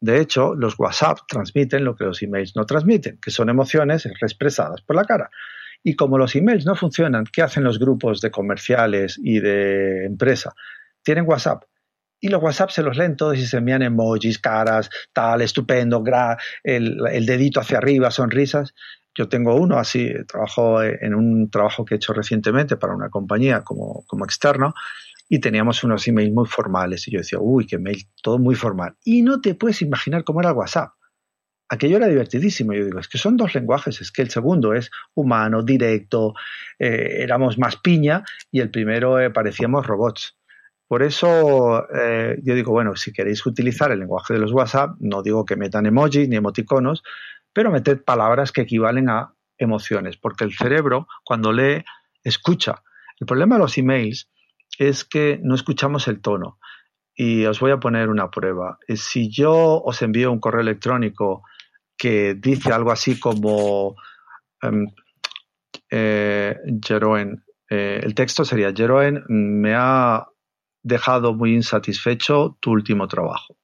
De hecho, los WhatsApp transmiten lo que los emails no transmiten, que son emociones expresadas por la cara. Y como los emails no funcionan, ¿qué hacen los grupos de comerciales y de empresa? Tienen WhatsApp. Y los WhatsApp se los leen todos y se envían emojis, caras, tal, estupendo, gra, el, dedito hacia arriba, sonrisas. Yo tengo uno así, trabajo en un trabajo que he hecho recientemente para una compañía como, como externo y teníamos unos emails muy formales y yo decía, uy, qué mail, todo muy formal. Y no te puedes imaginar cómo era WhatsApp aquello era divertidísimo. Yo digo, es que son dos lenguajes, es que el segundo es humano, directo, eh, éramos más piña y el primero eh, parecíamos robots. Por eso eh, yo digo, bueno, si queréis utilizar el lenguaje de los WhatsApp, no digo que metan emojis ni emoticonos, pero meted palabras que equivalen a emociones, porque el cerebro cuando lee, escucha. El problema de los emails es que no escuchamos el tono. Y os voy a poner una prueba. Si yo os envío un correo electrónico que dice algo así como um, Jeroen, eh, el texto sería, Jeroen, me ha dejado muy insatisfecho tu último trabajo.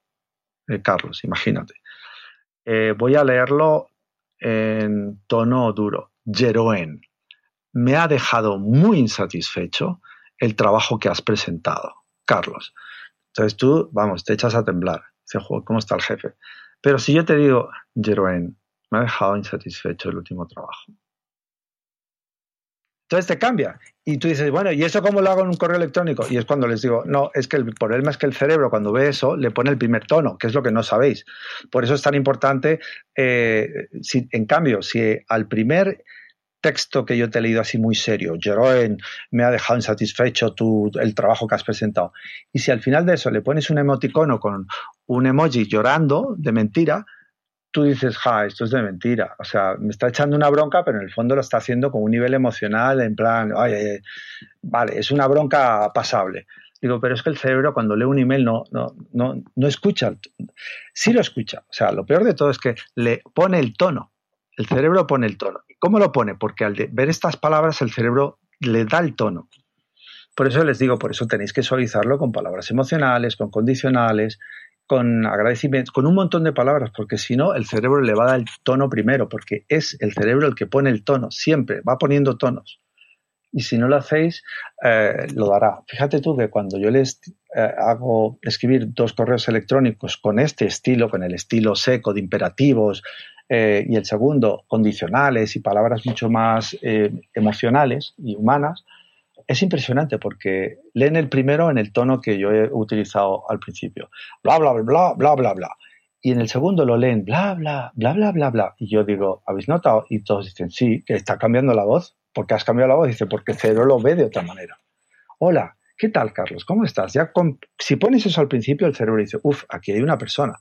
Eh, Carlos, imagínate. voy a leerlo en tono duro. Jeroen, me ha dejado muy insatisfecho el trabajo que has presentado. Carlos. Entonces tú, vamos, te echas a temblar. ¿cómo está el jefe? Pero si yo te digo, Jeroen, me ha dejado insatisfecho el último trabajo. Entonces te cambia. Y tú dices, bueno, ¿y eso cómo lo hago en un correo electrónico? Y es cuando les digo, no, es que el problema es que el cerebro cuando ve eso le pone el primer tono, que es lo que no sabéis. Por eso es tan importante, eh, si, en cambio, si al primer texto que yo te he leído así muy serio, Jeroen, me ha dejado insatisfecho tu, el trabajo que has presentado, y si al final de eso le pones un emoticono con un emoji llorando de mentira, tú dices, ja, esto es de mentira. O sea, me está echando una bronca, pero en el fondo lo está haciendo con un nivel emocional, en plan, oye, vale, es una bronca pasable. Digo, pero es que el cerebro cuando lee un email no, no, no, no escucha. Sí lo escucha. O sea, lo peor de todo es que le pone el tono. El cerebro pone el tono. ¿Cómo lo pone? Porque al ver estas palabras el cerebro le da el tono. Por eso les digo, por eso tenéis que suavizarlo con palabras emocionales, con condicionales, con agradecimiento, con un montón de palabras, porque si no, el cerebro le va a dar el tono primero, porque es el cerebro el que pone el tono, siempre, va poniendo tonos. Y si no lo hacéis, eh, lo dará. Fíjate tú que cuando yo les eh, hago escribir dos correos electrónicos con este estilo, con el estilo seco de imperativos, eh, y el segundo, condicionales y palabras mucho más emocionales y humanas, es impresionante porque leen el primero en el tono que yo he utilizado al principio. Bla, bla, bla, bla, bla, bla. Y en el segundo lo leen bla, bla, bla, bla, bla, bla. Y yo digo, ¿habéis notado? Y todos dicen, sí, que está cambiando la voz. ¿Por qué has cambiado la voz? Dice, porque cerebro lo ve de otra manera. Hola, ¿qué tal, Carlos? ¿Cómo estás? Ya si pones eso al principio, el cerebro dice, uff, aquí hay una persona.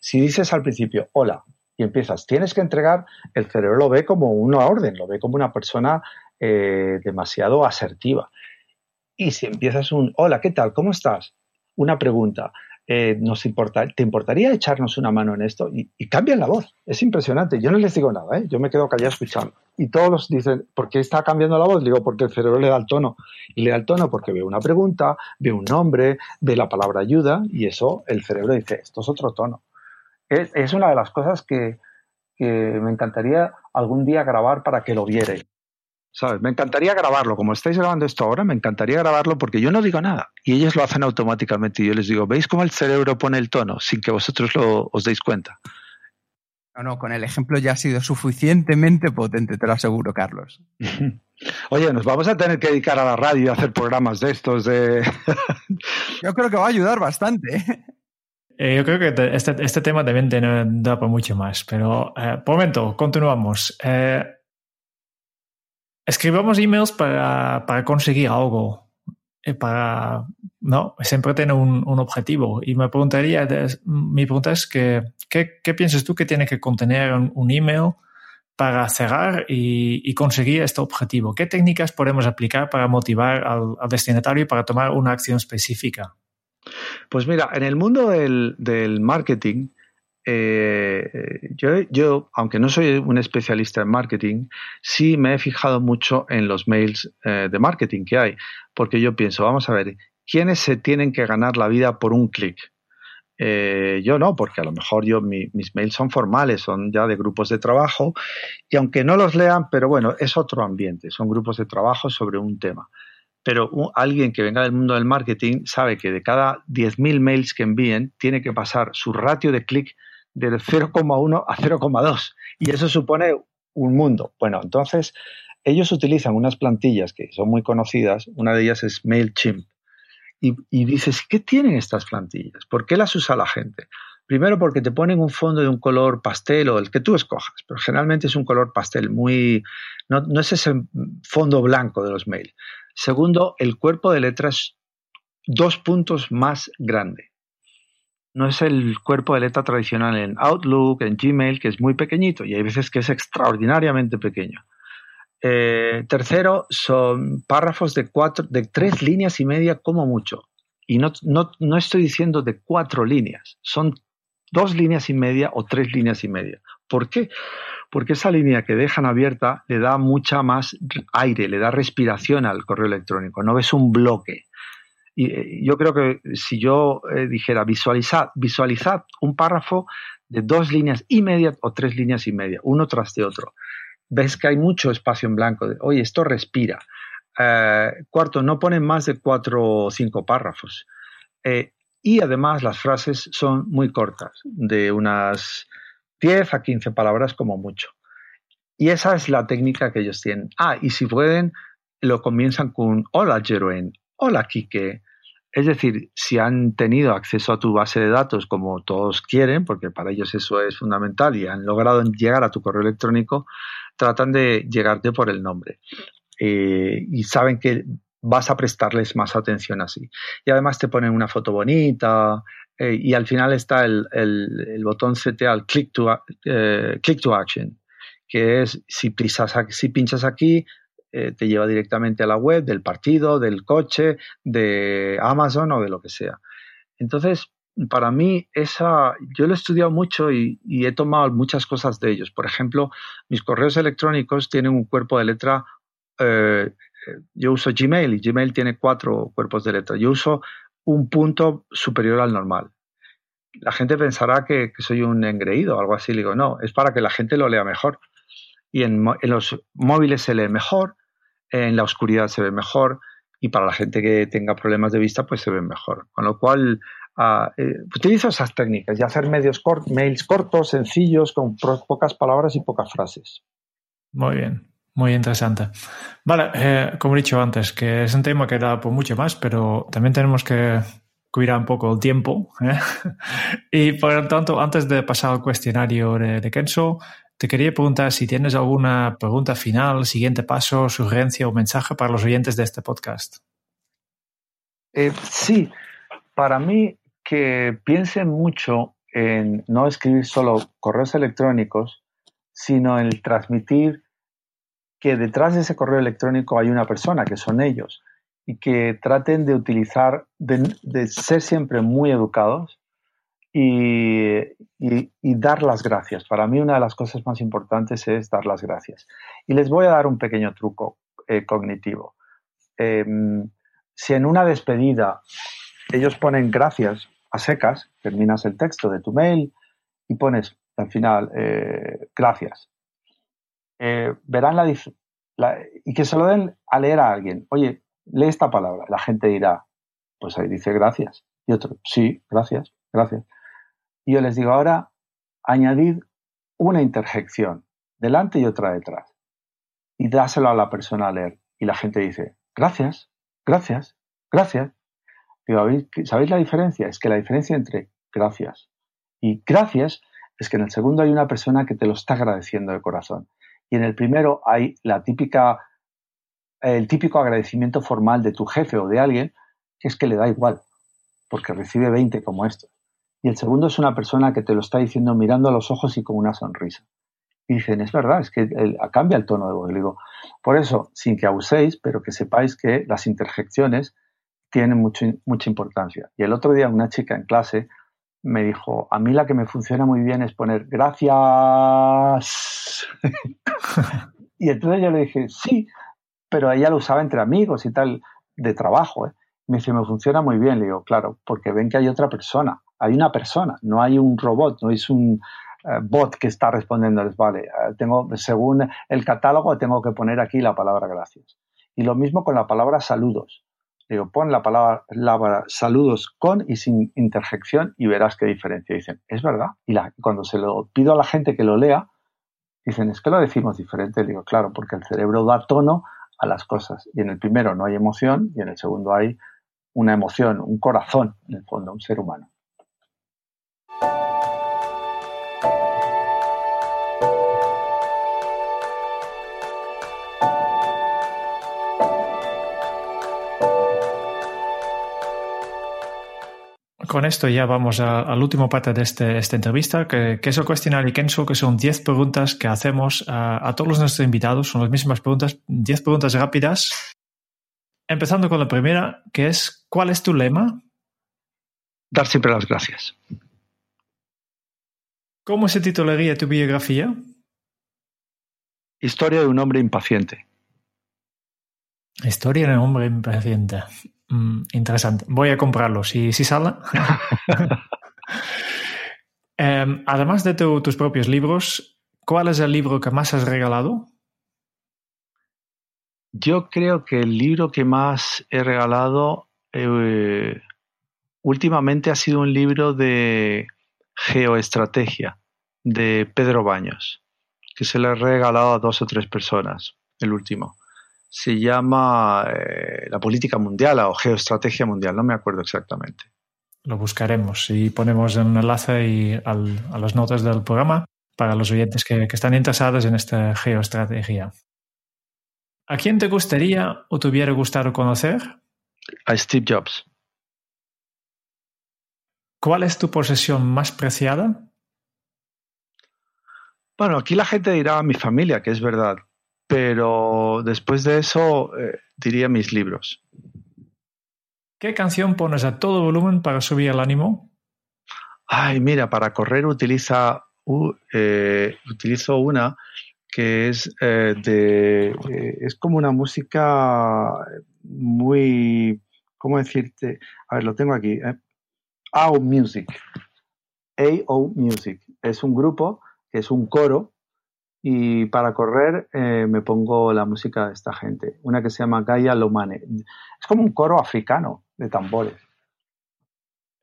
Si dices al principio, hola, empiezas, tienes que entregar, el cerebro lo ve como una orden, lo ve como una persona eh, demasiado asertiva. Y si empiezas un, hola, ¿qué tal? ¿Cómo estás? Una pregunta. Eh, nos importa, ¿Te importaría echarnos una mano en esto? Y, cambian la voz. Es impresionante. Yo no les digo nada, ¿eh? yo me quedo callado escuchando. Y todos dicen, ¿por qué está cambiando la voz? Digo, porque el cerebro le da el tono. Y le da el tono porque ve una pregunta, ve un nombre, ve la palabra ayuda, y eso el cerebro dice, esto es otro tono. Es, es una de las cosas que, que me encantaría algún día grabar para que lo vierais. ¿Sabes? Me encantaría grabarlo. Como estáis grabando esto ahora, me encantaría grabarlo porque yo no digo nada. Y ellos lo hacen automáticamente. Y yo les digo, ¿veis cómo el cerebro pone el tono sin que vosotros lo, os deis cuenta? No, no, con el ejemplo ya ha sido suficientemente potente, te lo aseguro, Carlos. Oye, nos vamos a tener que dedicar a la radio y a hacer programas de estos. De... yo creo que va a ayudar bastante. ¿Eh? Yo creo que este, este, tema también da para mucho más, pero eh, por momento, continuamos. Eh, escribamos emails para, para conseguir algo, eh, para, no, siempre tener un, un, objetivo. Y me preguntaría, mi pregunta es que, ¿qué, ¿qué, piensas tú que tiene que contener un, email para cerrar y, y, conseguir este objetivo? ¿Qué técnicas podemos aplicar para motivar al, al destinatario para tomar una acción específica? Pues mira, en el mundo del, marketing, eh, yo, yo, aunque no soy un especialista en marketing, sí me he fijado mucho en los mails eh, de marketing que hay, porque yo pienso, vamos a ver, ¿quiénes se tienen que ganar la vida por un clic? Eh, yo no, porque a lo mejor yo mis mails son formales, son ya de grupos de trabajo, y aunque no los lean, pero bueno, es otro ambiente, son grupos de trabajo sobre un tema. Pero alguien que venga del mundo del marketing sabe que de cada 10.000 mails que envíen, tiene que pasar su ratio de clic del 0,1 a 0,2 y eso supone un mundo. Bueno, entonces ellos utilizan unas plantillas que son muy conocidas, una de ellas es MailChimp. Y, y dices, ¿qué tienen estas plantillas? ¿Por qué las usa la gente? Primero porque te ponen un fondo de un color pastel o el que tú escojas, pero generalmente es un color pastel muy... No, no es ese fondo blanco de los mails. Segundo, el cuerpo de letras dos puntos más grande no es el cuerpo de letra tradicional en Outlook, en Gmail, que es muy pequeñito y hay veces que es extraordinariamente pequeño. Eh, tercero, son párrafos de, cuatro, de tres líneas y media como mucho. Y no, no, estoy diciendo de cuatro líneas, son dos líneas y media o tres líneas y media. ¿Por qué? Porque esa línea que dejan abierta le da mucha más aire, le da respiración al correo electrónico, no ves un bloque. Y eh, yo creo que si yo eh, dijera visualizad, visualizad un párrafo de dos líneas y media o tres líneas y media, uno tras de otro, ves que hay mucho espacio en blanco. Oye, esto respira. Eh, cuarto, no ponen más de cuatro o cinco párrafos. y además las frases son muy cortas, de unas 10 a 15 palabras como mucho. Y esa es la técnica que ellos tienen. Ah, y si pueden, lo comienzan con hola Jeroen, hola Kike. Es decir, si han tenido acceso a tu base de datos como todos quieren, porque para ellos eso es fundamental y han logrado llegar a tu correo electrónico, tratan de llegarte por el nombre. Eh, y saben que vas a prestarles más atención así. Y además te ponen una foto bonita eh, y al final está el, botón CTA, click to, eh, click to action, que es si, si pinchas aquí, eh, te lleva directamente a la web del partido, del coche, de Amazon o de lo que sea. Entonces, para mí, esa, yo lo he estudiado mucho y, he tomado muchas cosas de ellos. Por ejemplo, mis correos electrónicos tienen un cuerpo de letra. Yo uso Gmail y Gmail tiene cuatro cuerpos de letra. Yo uso un punto superior al normal. La gente pensará que, soy un engreído o algo así. Le digo, no, es para que la gente lo lea mejor. Y en los móviles se lee mejor, en la oscuridad se ve mejor y para la gente que tenga problemas de vista pues se ve mejor. Con lo cual uh, utilizo esas técnicas y hacer medios mails cortos, sencillos, con pocas palabras y pocas frases. Muy bien, muy interesante. Vale, eh, como he dicho antes, que es un tema que da por mucho más, pero también tenemos que cuidar un poco el tiempo. ¿eh? y por lo tanto, antes de pasar al cuestionario de, de Kenzo, te quería preguntar si tienes alguna pregunta final, siguiente paso, sugerencia o mensaje para los oyentes de este podcast. Eh, sí, para mí que piensen mucho en no escribir solo correos electrónicos, sino en transmitir que detrás de ese correo electrónico hay una persona, que son ellos, y que traten de utilizar, de ser siempre muy educados y, dar las gracias. Para mí una de las cosas más importantes es dar las gracias. Y les voy a dar un pequeño truco eh, cognitivo. Em, si en una despedida ellos ponen gracias a secas, terminas el texto de tu mail y pones al final eh, gracias, eh, verán la, la, y que se lo den a leer a alguien. Oye, lee esta palabra. La gente dirá, pues ahí dice gracias. Y otro, sí, gracias, gracias. Y yo les digo, ahora añadid una interjección delante y otra detrás. Y dáselo a la persona a leer. Y la gente dice, gracias, gracias, gracias. ¿sabéis la diferencia? Es que la diferencia entre gracias y gracias es que en el segundo hay una persona que te lo está agradeciendo de corazón. Y en el primero hay la típica, el típico agradecimiento formal de tu jefe o de alguien que es que le da igual, porque recibe 20 como estos y el segundo es una persona que te lo está diciendo mirando a los ojos y con una sonrisa. Y dicen, es verdad, es que cambia el tono de voz. Le digo, por eso, sin que abuséis, pero que sepáis que las interjecciones tienen mucha importancia. Y el otro día una chica en clase me dijo, a mí la que me funciona muy bien es poner gracias. y entonces yo le dije, sí, pero ella lo usaba entre amigos y tal, de trabajo. ¿eh? Me dice, me funciona muy bien. Le digo, claro, porque ven que hay otra persona hay una persona, no hay un robot, no es un eh, bot que está respondiéndoles, vale, eh, tengo, según el catálogo tengo que poner aquí la palabra gracias. Y lo mismo con la palabra saludos. Digo, pon la palabra, saludos con y sin interjección y verás qué diferencia. Dicen, es verdad. Y cuando se lo pido a la gente que lo lea, dicen, es que lo decimos diferente. Digo, claro, porque el cerebro da tono a las cosas. Y en el primero no hay emoción y en el segundo hay una emoción, un corazón, en el fondo, un ser humano. Con esto ya vamos a, la última parte de este, esta entrevista, que, es el cuestionario Kenso, que son 10 preguntas que hacemos a, todos nuestros invitados. Son las mismas preguntas, 10 preguntas rápidas. Empezando con la primera, que es, ¿cuál es tu lema? Dar siempre las gracias. ¿Cómo se titularía tu biografía? Historia de un hombre impaciente. Historia de un hombre impaciente. Mm, interesante. Voy a comprarlo si, si sale. Em, además de tus propios libros, ¿cuál es el libro que más has regalado? Yo creo que el libro que más he regalado, eh, últimamente ha sido un libro de geoestrategia de Pedro Baños, que se le ha regalado a dos o tres personas, el último. Se llama eh, La política mundial o geoestrategia mundial, no me acuerdo exactamente. Lo buscaremos y ponemos un enlace y a las notas del programa para los oyentes que, que están interesados en esta geoestrategia. ¿A quién te gustaría o te hubiera gustado conocer? A Steve Jobs. ¿Cuál es tu posesión más preciada? Bueno, aquí la gente dirá mi familia, que es verdad, pero después de eso eh, diría mis libros. ¿Qué canción pones a todo volumen para subir el ánimo? Ay, mira, para correr utiliza, eh, utilizo una que es eh, de es como una música muy cómo decirte a ver lo tengo aquí AO Music AO Music es un grupo que es un coro, y para correr eh, me pongo la música de esta gente, una que se llama Gaia Lomane. Es como un coro africano de tambores.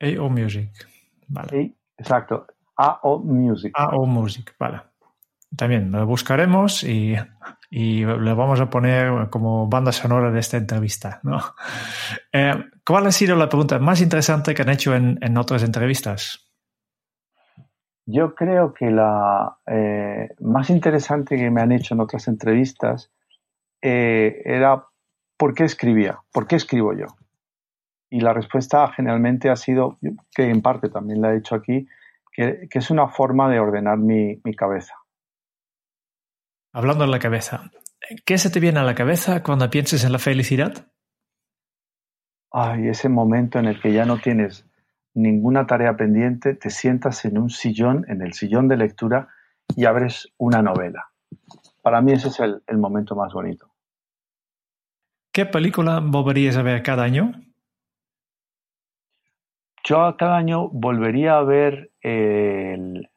AO Music, vale. exacto, AO Music. AO Music, vale. También lo buscaremos y, y le vamos a poner como banda sonora de esta entrevista. ¿no? Eh, ¿Cuál ha sido la pregunta más interesante que han hecho en, en otras entrevistas? Yo creo que la eh, más interesante que me han hecho en otras entrevistas eh, era ¿por qué escribía? ¿Por qué escribo yo? Y la respuesta generalmente ha sido, que en parte también la he hecho aquí, que, es una forma de ordenar mi, mi cabeza. Hablando de la cabeza, ¿qué se te viene a la cabeza cuando pienses en la felicidad? Ay, ese momento en el que ya no tienes ninguna tarea pendiente, te sientas en un sillón, en el sillón de lectura y abres una novela. Para mí ese es el, momento más bonito. ¿Qué película volverías a ver cada año? Yo cada año volvería a ver el,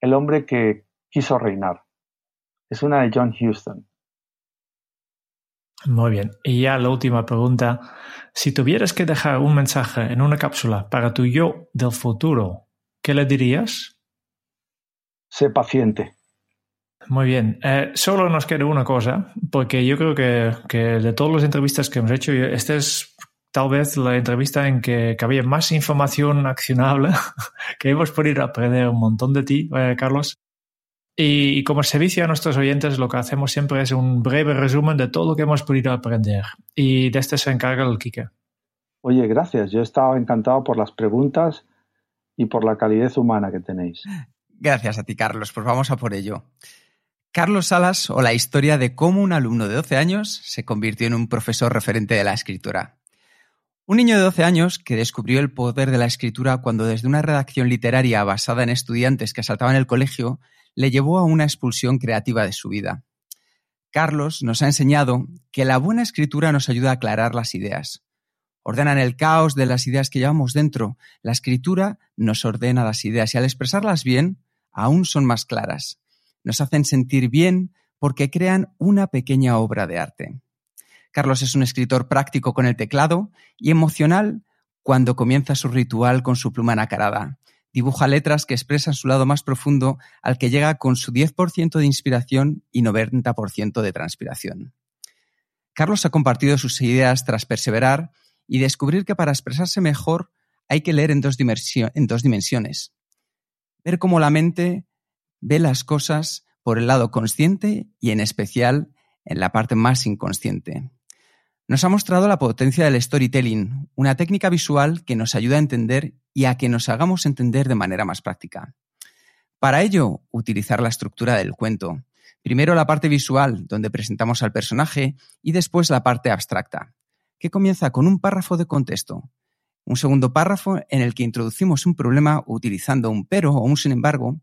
el hombre que quiso reinar. Es una de John Huston. Muy bien. Y ya la última pregunta. Si tuvieras que dejar un mensaje en una cápsula para tu yo del futuro, ¿qué le dirías? Sé paciente. Muy bien. Eh, solo nos queda una cosa, porque yo creo que, que, de todas las entrevistas que hemos hecho, esta es tal vez la entrevista en que, había más información accionable, que hemos podido aprender un montón de ti, eh, Carlos. Y, como servicio a nuestros oyentes, lo que hacemos siempre es un breve resumen de todo lo que hemos podido aprender. Y de este se encarga el Kike. Oye, gracias. Yo he estado encantado por las preguntas y por la calidez humana que tenéis. Gracias a ti, Carlos. Pues vamos a por ello. Carlos Salas o la historia de cómo un alumno de 12 años se convirtió en un profesor referente de la escritura. Un niño de 12 años que descubrió el poder de la escritura cuando desde una redacción literaria basada en estudiantes que asaltaban el colegio le llevó a una expulsión creativa de su vida. Carlos nos ha enseñado que la buena escritura nos ayuda a aclarar las ideas. Ordenan el caos de las ideas que llevamos dentro. La escritura nos ordena las ideas y al expresarlas bien, aún son más claras. Nos hacen sentir bien porque crean una pequeña obra de arte. Carlos es un escritor práctico con el teclado y emocional cuando comienza su ritual con su pluma nacarada dibuja letras que expresan su lado más profundo al que llega con su 10% de inspiración y 90% de transpiración. Carlos ha compartido sus ideas tras perseverar y descubrir que para expresarse mejor hay que leer en dos, en dos dimensiones. Ver cómo la mente ve las cosas por el lado consciente y en especial en la parte más inconsciente nos ha mostrado la potencia del storytelling, una técnica visual que nos ayuda a entender y a que nos hagamos entender de manera más práctica. Para ello, utilizar la estructura del cuento. Primero la parte visual, donde presentamos al personaje, y después la parte abstracta, que comienza con un párrafo de contexto. Un segundo párrafo en el que introducimos un problema utilizando un pero o un sin embargo.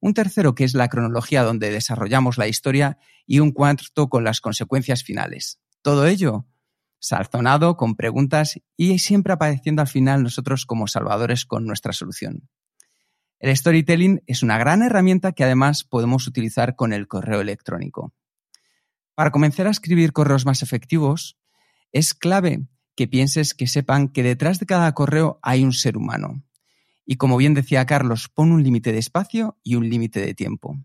Un tercero que es la cronología donde desarrollamos la historia y un cuarto con las consecuencias finales. Todo ello salzonado con preguntas y siempre apareciendo al final nosotros como salvadores con nuestra solución. El storytelling es una gran herramienta que además podemos utilizar con el correo electrónico. Para comenzar a escribir correos más efectivos, es clave que pienses que sepan que detrás de cada correo hay un ser humano. Y como bien decía Carlos, pon un límite de espacio y un límite de tiempo.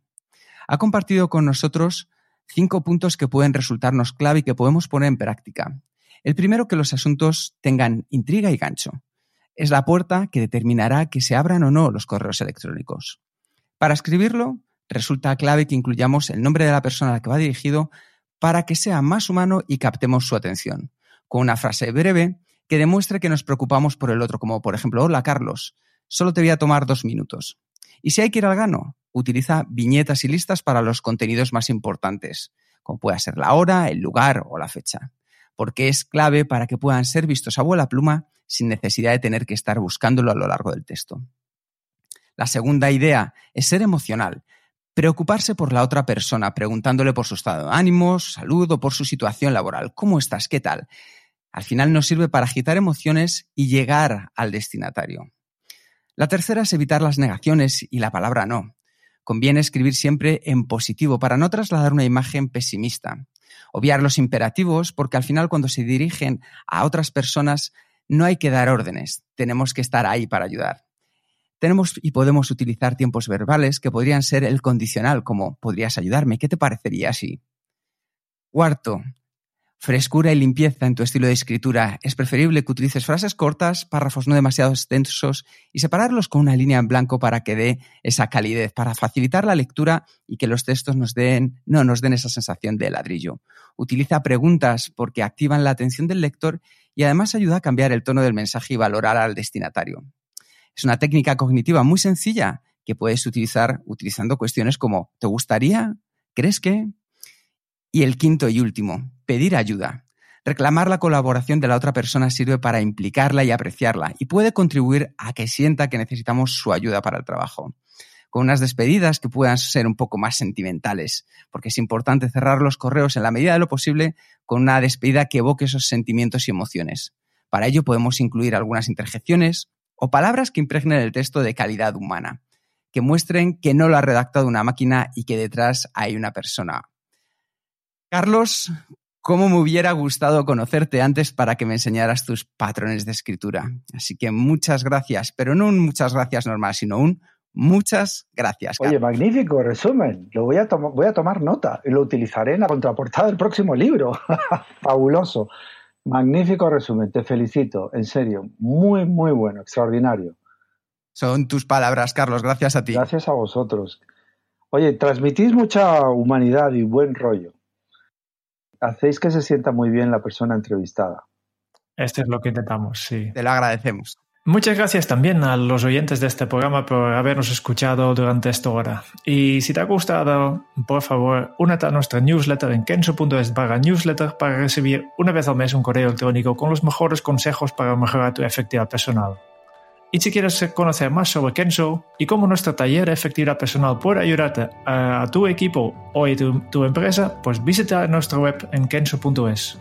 Ha compartido con nosotros cinco puntos que pueden resultarnos clave y que podemos poner en práctica. El primero, que los asuntos tengan intriga y gancho. Es la puerta que determinará que se abran o no los correos electrónicos. Para escribirlo, resulta clave que incluyamos el nombre de la persona a la que va dirigido para que sea más humano y captemos su atención, con una frase breve que demuestre que nos preocupamos por el otro, como por ejemplo, hola Carlos, solo te voy a tomar dos minutos. Y si hay que ir al gano, utiliza viñetas y listas para los contenidos más importantes, como pueda ser la hora, el lugar o la fecha, porque es clave para que puedan ser vistos a buena pluma sin necesidad de tener que estar buscándolo a lo largo del texto. La segunda idea es ser emocional, preocuparse por la otra persona, preguntándole por su estado de ánimo, salud o por su situación laboral. ¿Cómo estás? ¿Qué tal? Al final nos sirve para agitar emociones y llegar al destinatario. La tercera es evitar las negaciones y la palabra no. Conviene escribir siempre en positivo para no trasladar una imagen pesimista. Obviar los imperativos porque al final cuando se dirigen a otras personas no hay que dar órdenes, tenemos que estar ahí para ayudar. Tenemos y podemos utilizar tiempos verbales que podrían ser el condicional, como podrías ayudarme, ¿qué te parecería así? Cuarto, frescura y limpieza en tu estilo de escritura. Es preferible que utilices frases cortas, párrafos no demasiado extensos y separarlos con una línea en blanco para que dé esa calidez, para facilitar la lectura y que los textos nos den, no nos den esa sensación de ladrillo. Utiliza preguntas porque activan la atención del lector y además ayuda a cambiar el tono del mensaje y valorar al destinatario. Es una técnica cognitiva muy sencilla que puedes utilizar utilizando cuestiones como ¿te gustaría? ¿Crees que? Y el quinto y último, pedir ayuda. Reclamar la colaboración de la otra persona sirve para implicarla y apreciarla y puede contribuir a que sienta que necesitamos su ayuda para el trabajo. Con unas despedidas que puedan ser un poco más sentimentales, porque es importante cerrar los correos en la medida de lo posible con una despedida que evoque esos sentimientos y emociones. Para ello podemos incluir algunas interjecciones o palabras que impregnen el texto de calidad humana, que muestren que no lo ha redactado una máquina y que detrás hay una persona Carlos, cómo me hubiera gustado conocerte antes para que me enseñaras tus patrones de escritura. Así que muchas gracias, pero no un muchas gracias normal, sino un muchas gracias. Oye, magnífico resumen. Lo voy a, voy a tomar nota y lo utilizaré en la contraportada del próximo libro. Fabuloso. Magnífico resumen. Te felicito. En serio. Muy, muy bueno. Extraordinario. Son tus palabras, Carlos. Gracias a ti. Gracias a vosotros. Oye, transmitís mucha humanidad y buen rollo hacéis que se sienta muy bien la persona entrevistada. Esto es lo que intentamos, sí. Te lo agradecemos. Muchas gracias también a los oyentes de este programa por habernos escuchado durante esta hora. Y si te ha gustado, por favor, únete a nuestra newsletter en kenso.es barra newsletter para recibir una vez al mes un correo electrónico con los mejores consejos para mejorar tu efectividad personal. Y si quieres conocer más sobre Kenso y cómo nuestro taller de efectividad personal puede ayudarte a, tu equipo o a tu, empresa, pues visita nuestra web en kenso.es.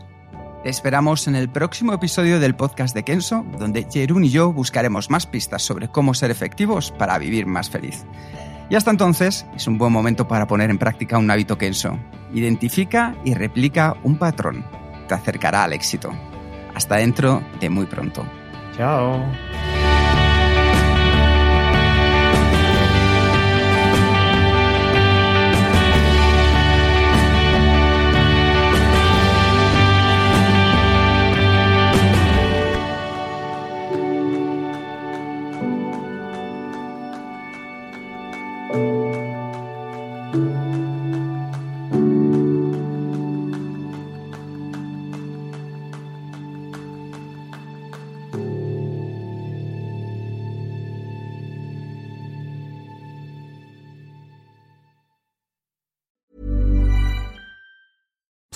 Te esperamos en el próximo episodio del podcast de Kenso, donde Jerún y yo buscaremos más pistas sobre cómo ser efectivos para vivir más feliz. Y hasta entonces es un buen momento para poner en práctica un hábito Kenso. Identifica y replica un patrón. Te acercará al éxito. Hasta dentro de muy pronto. Chao.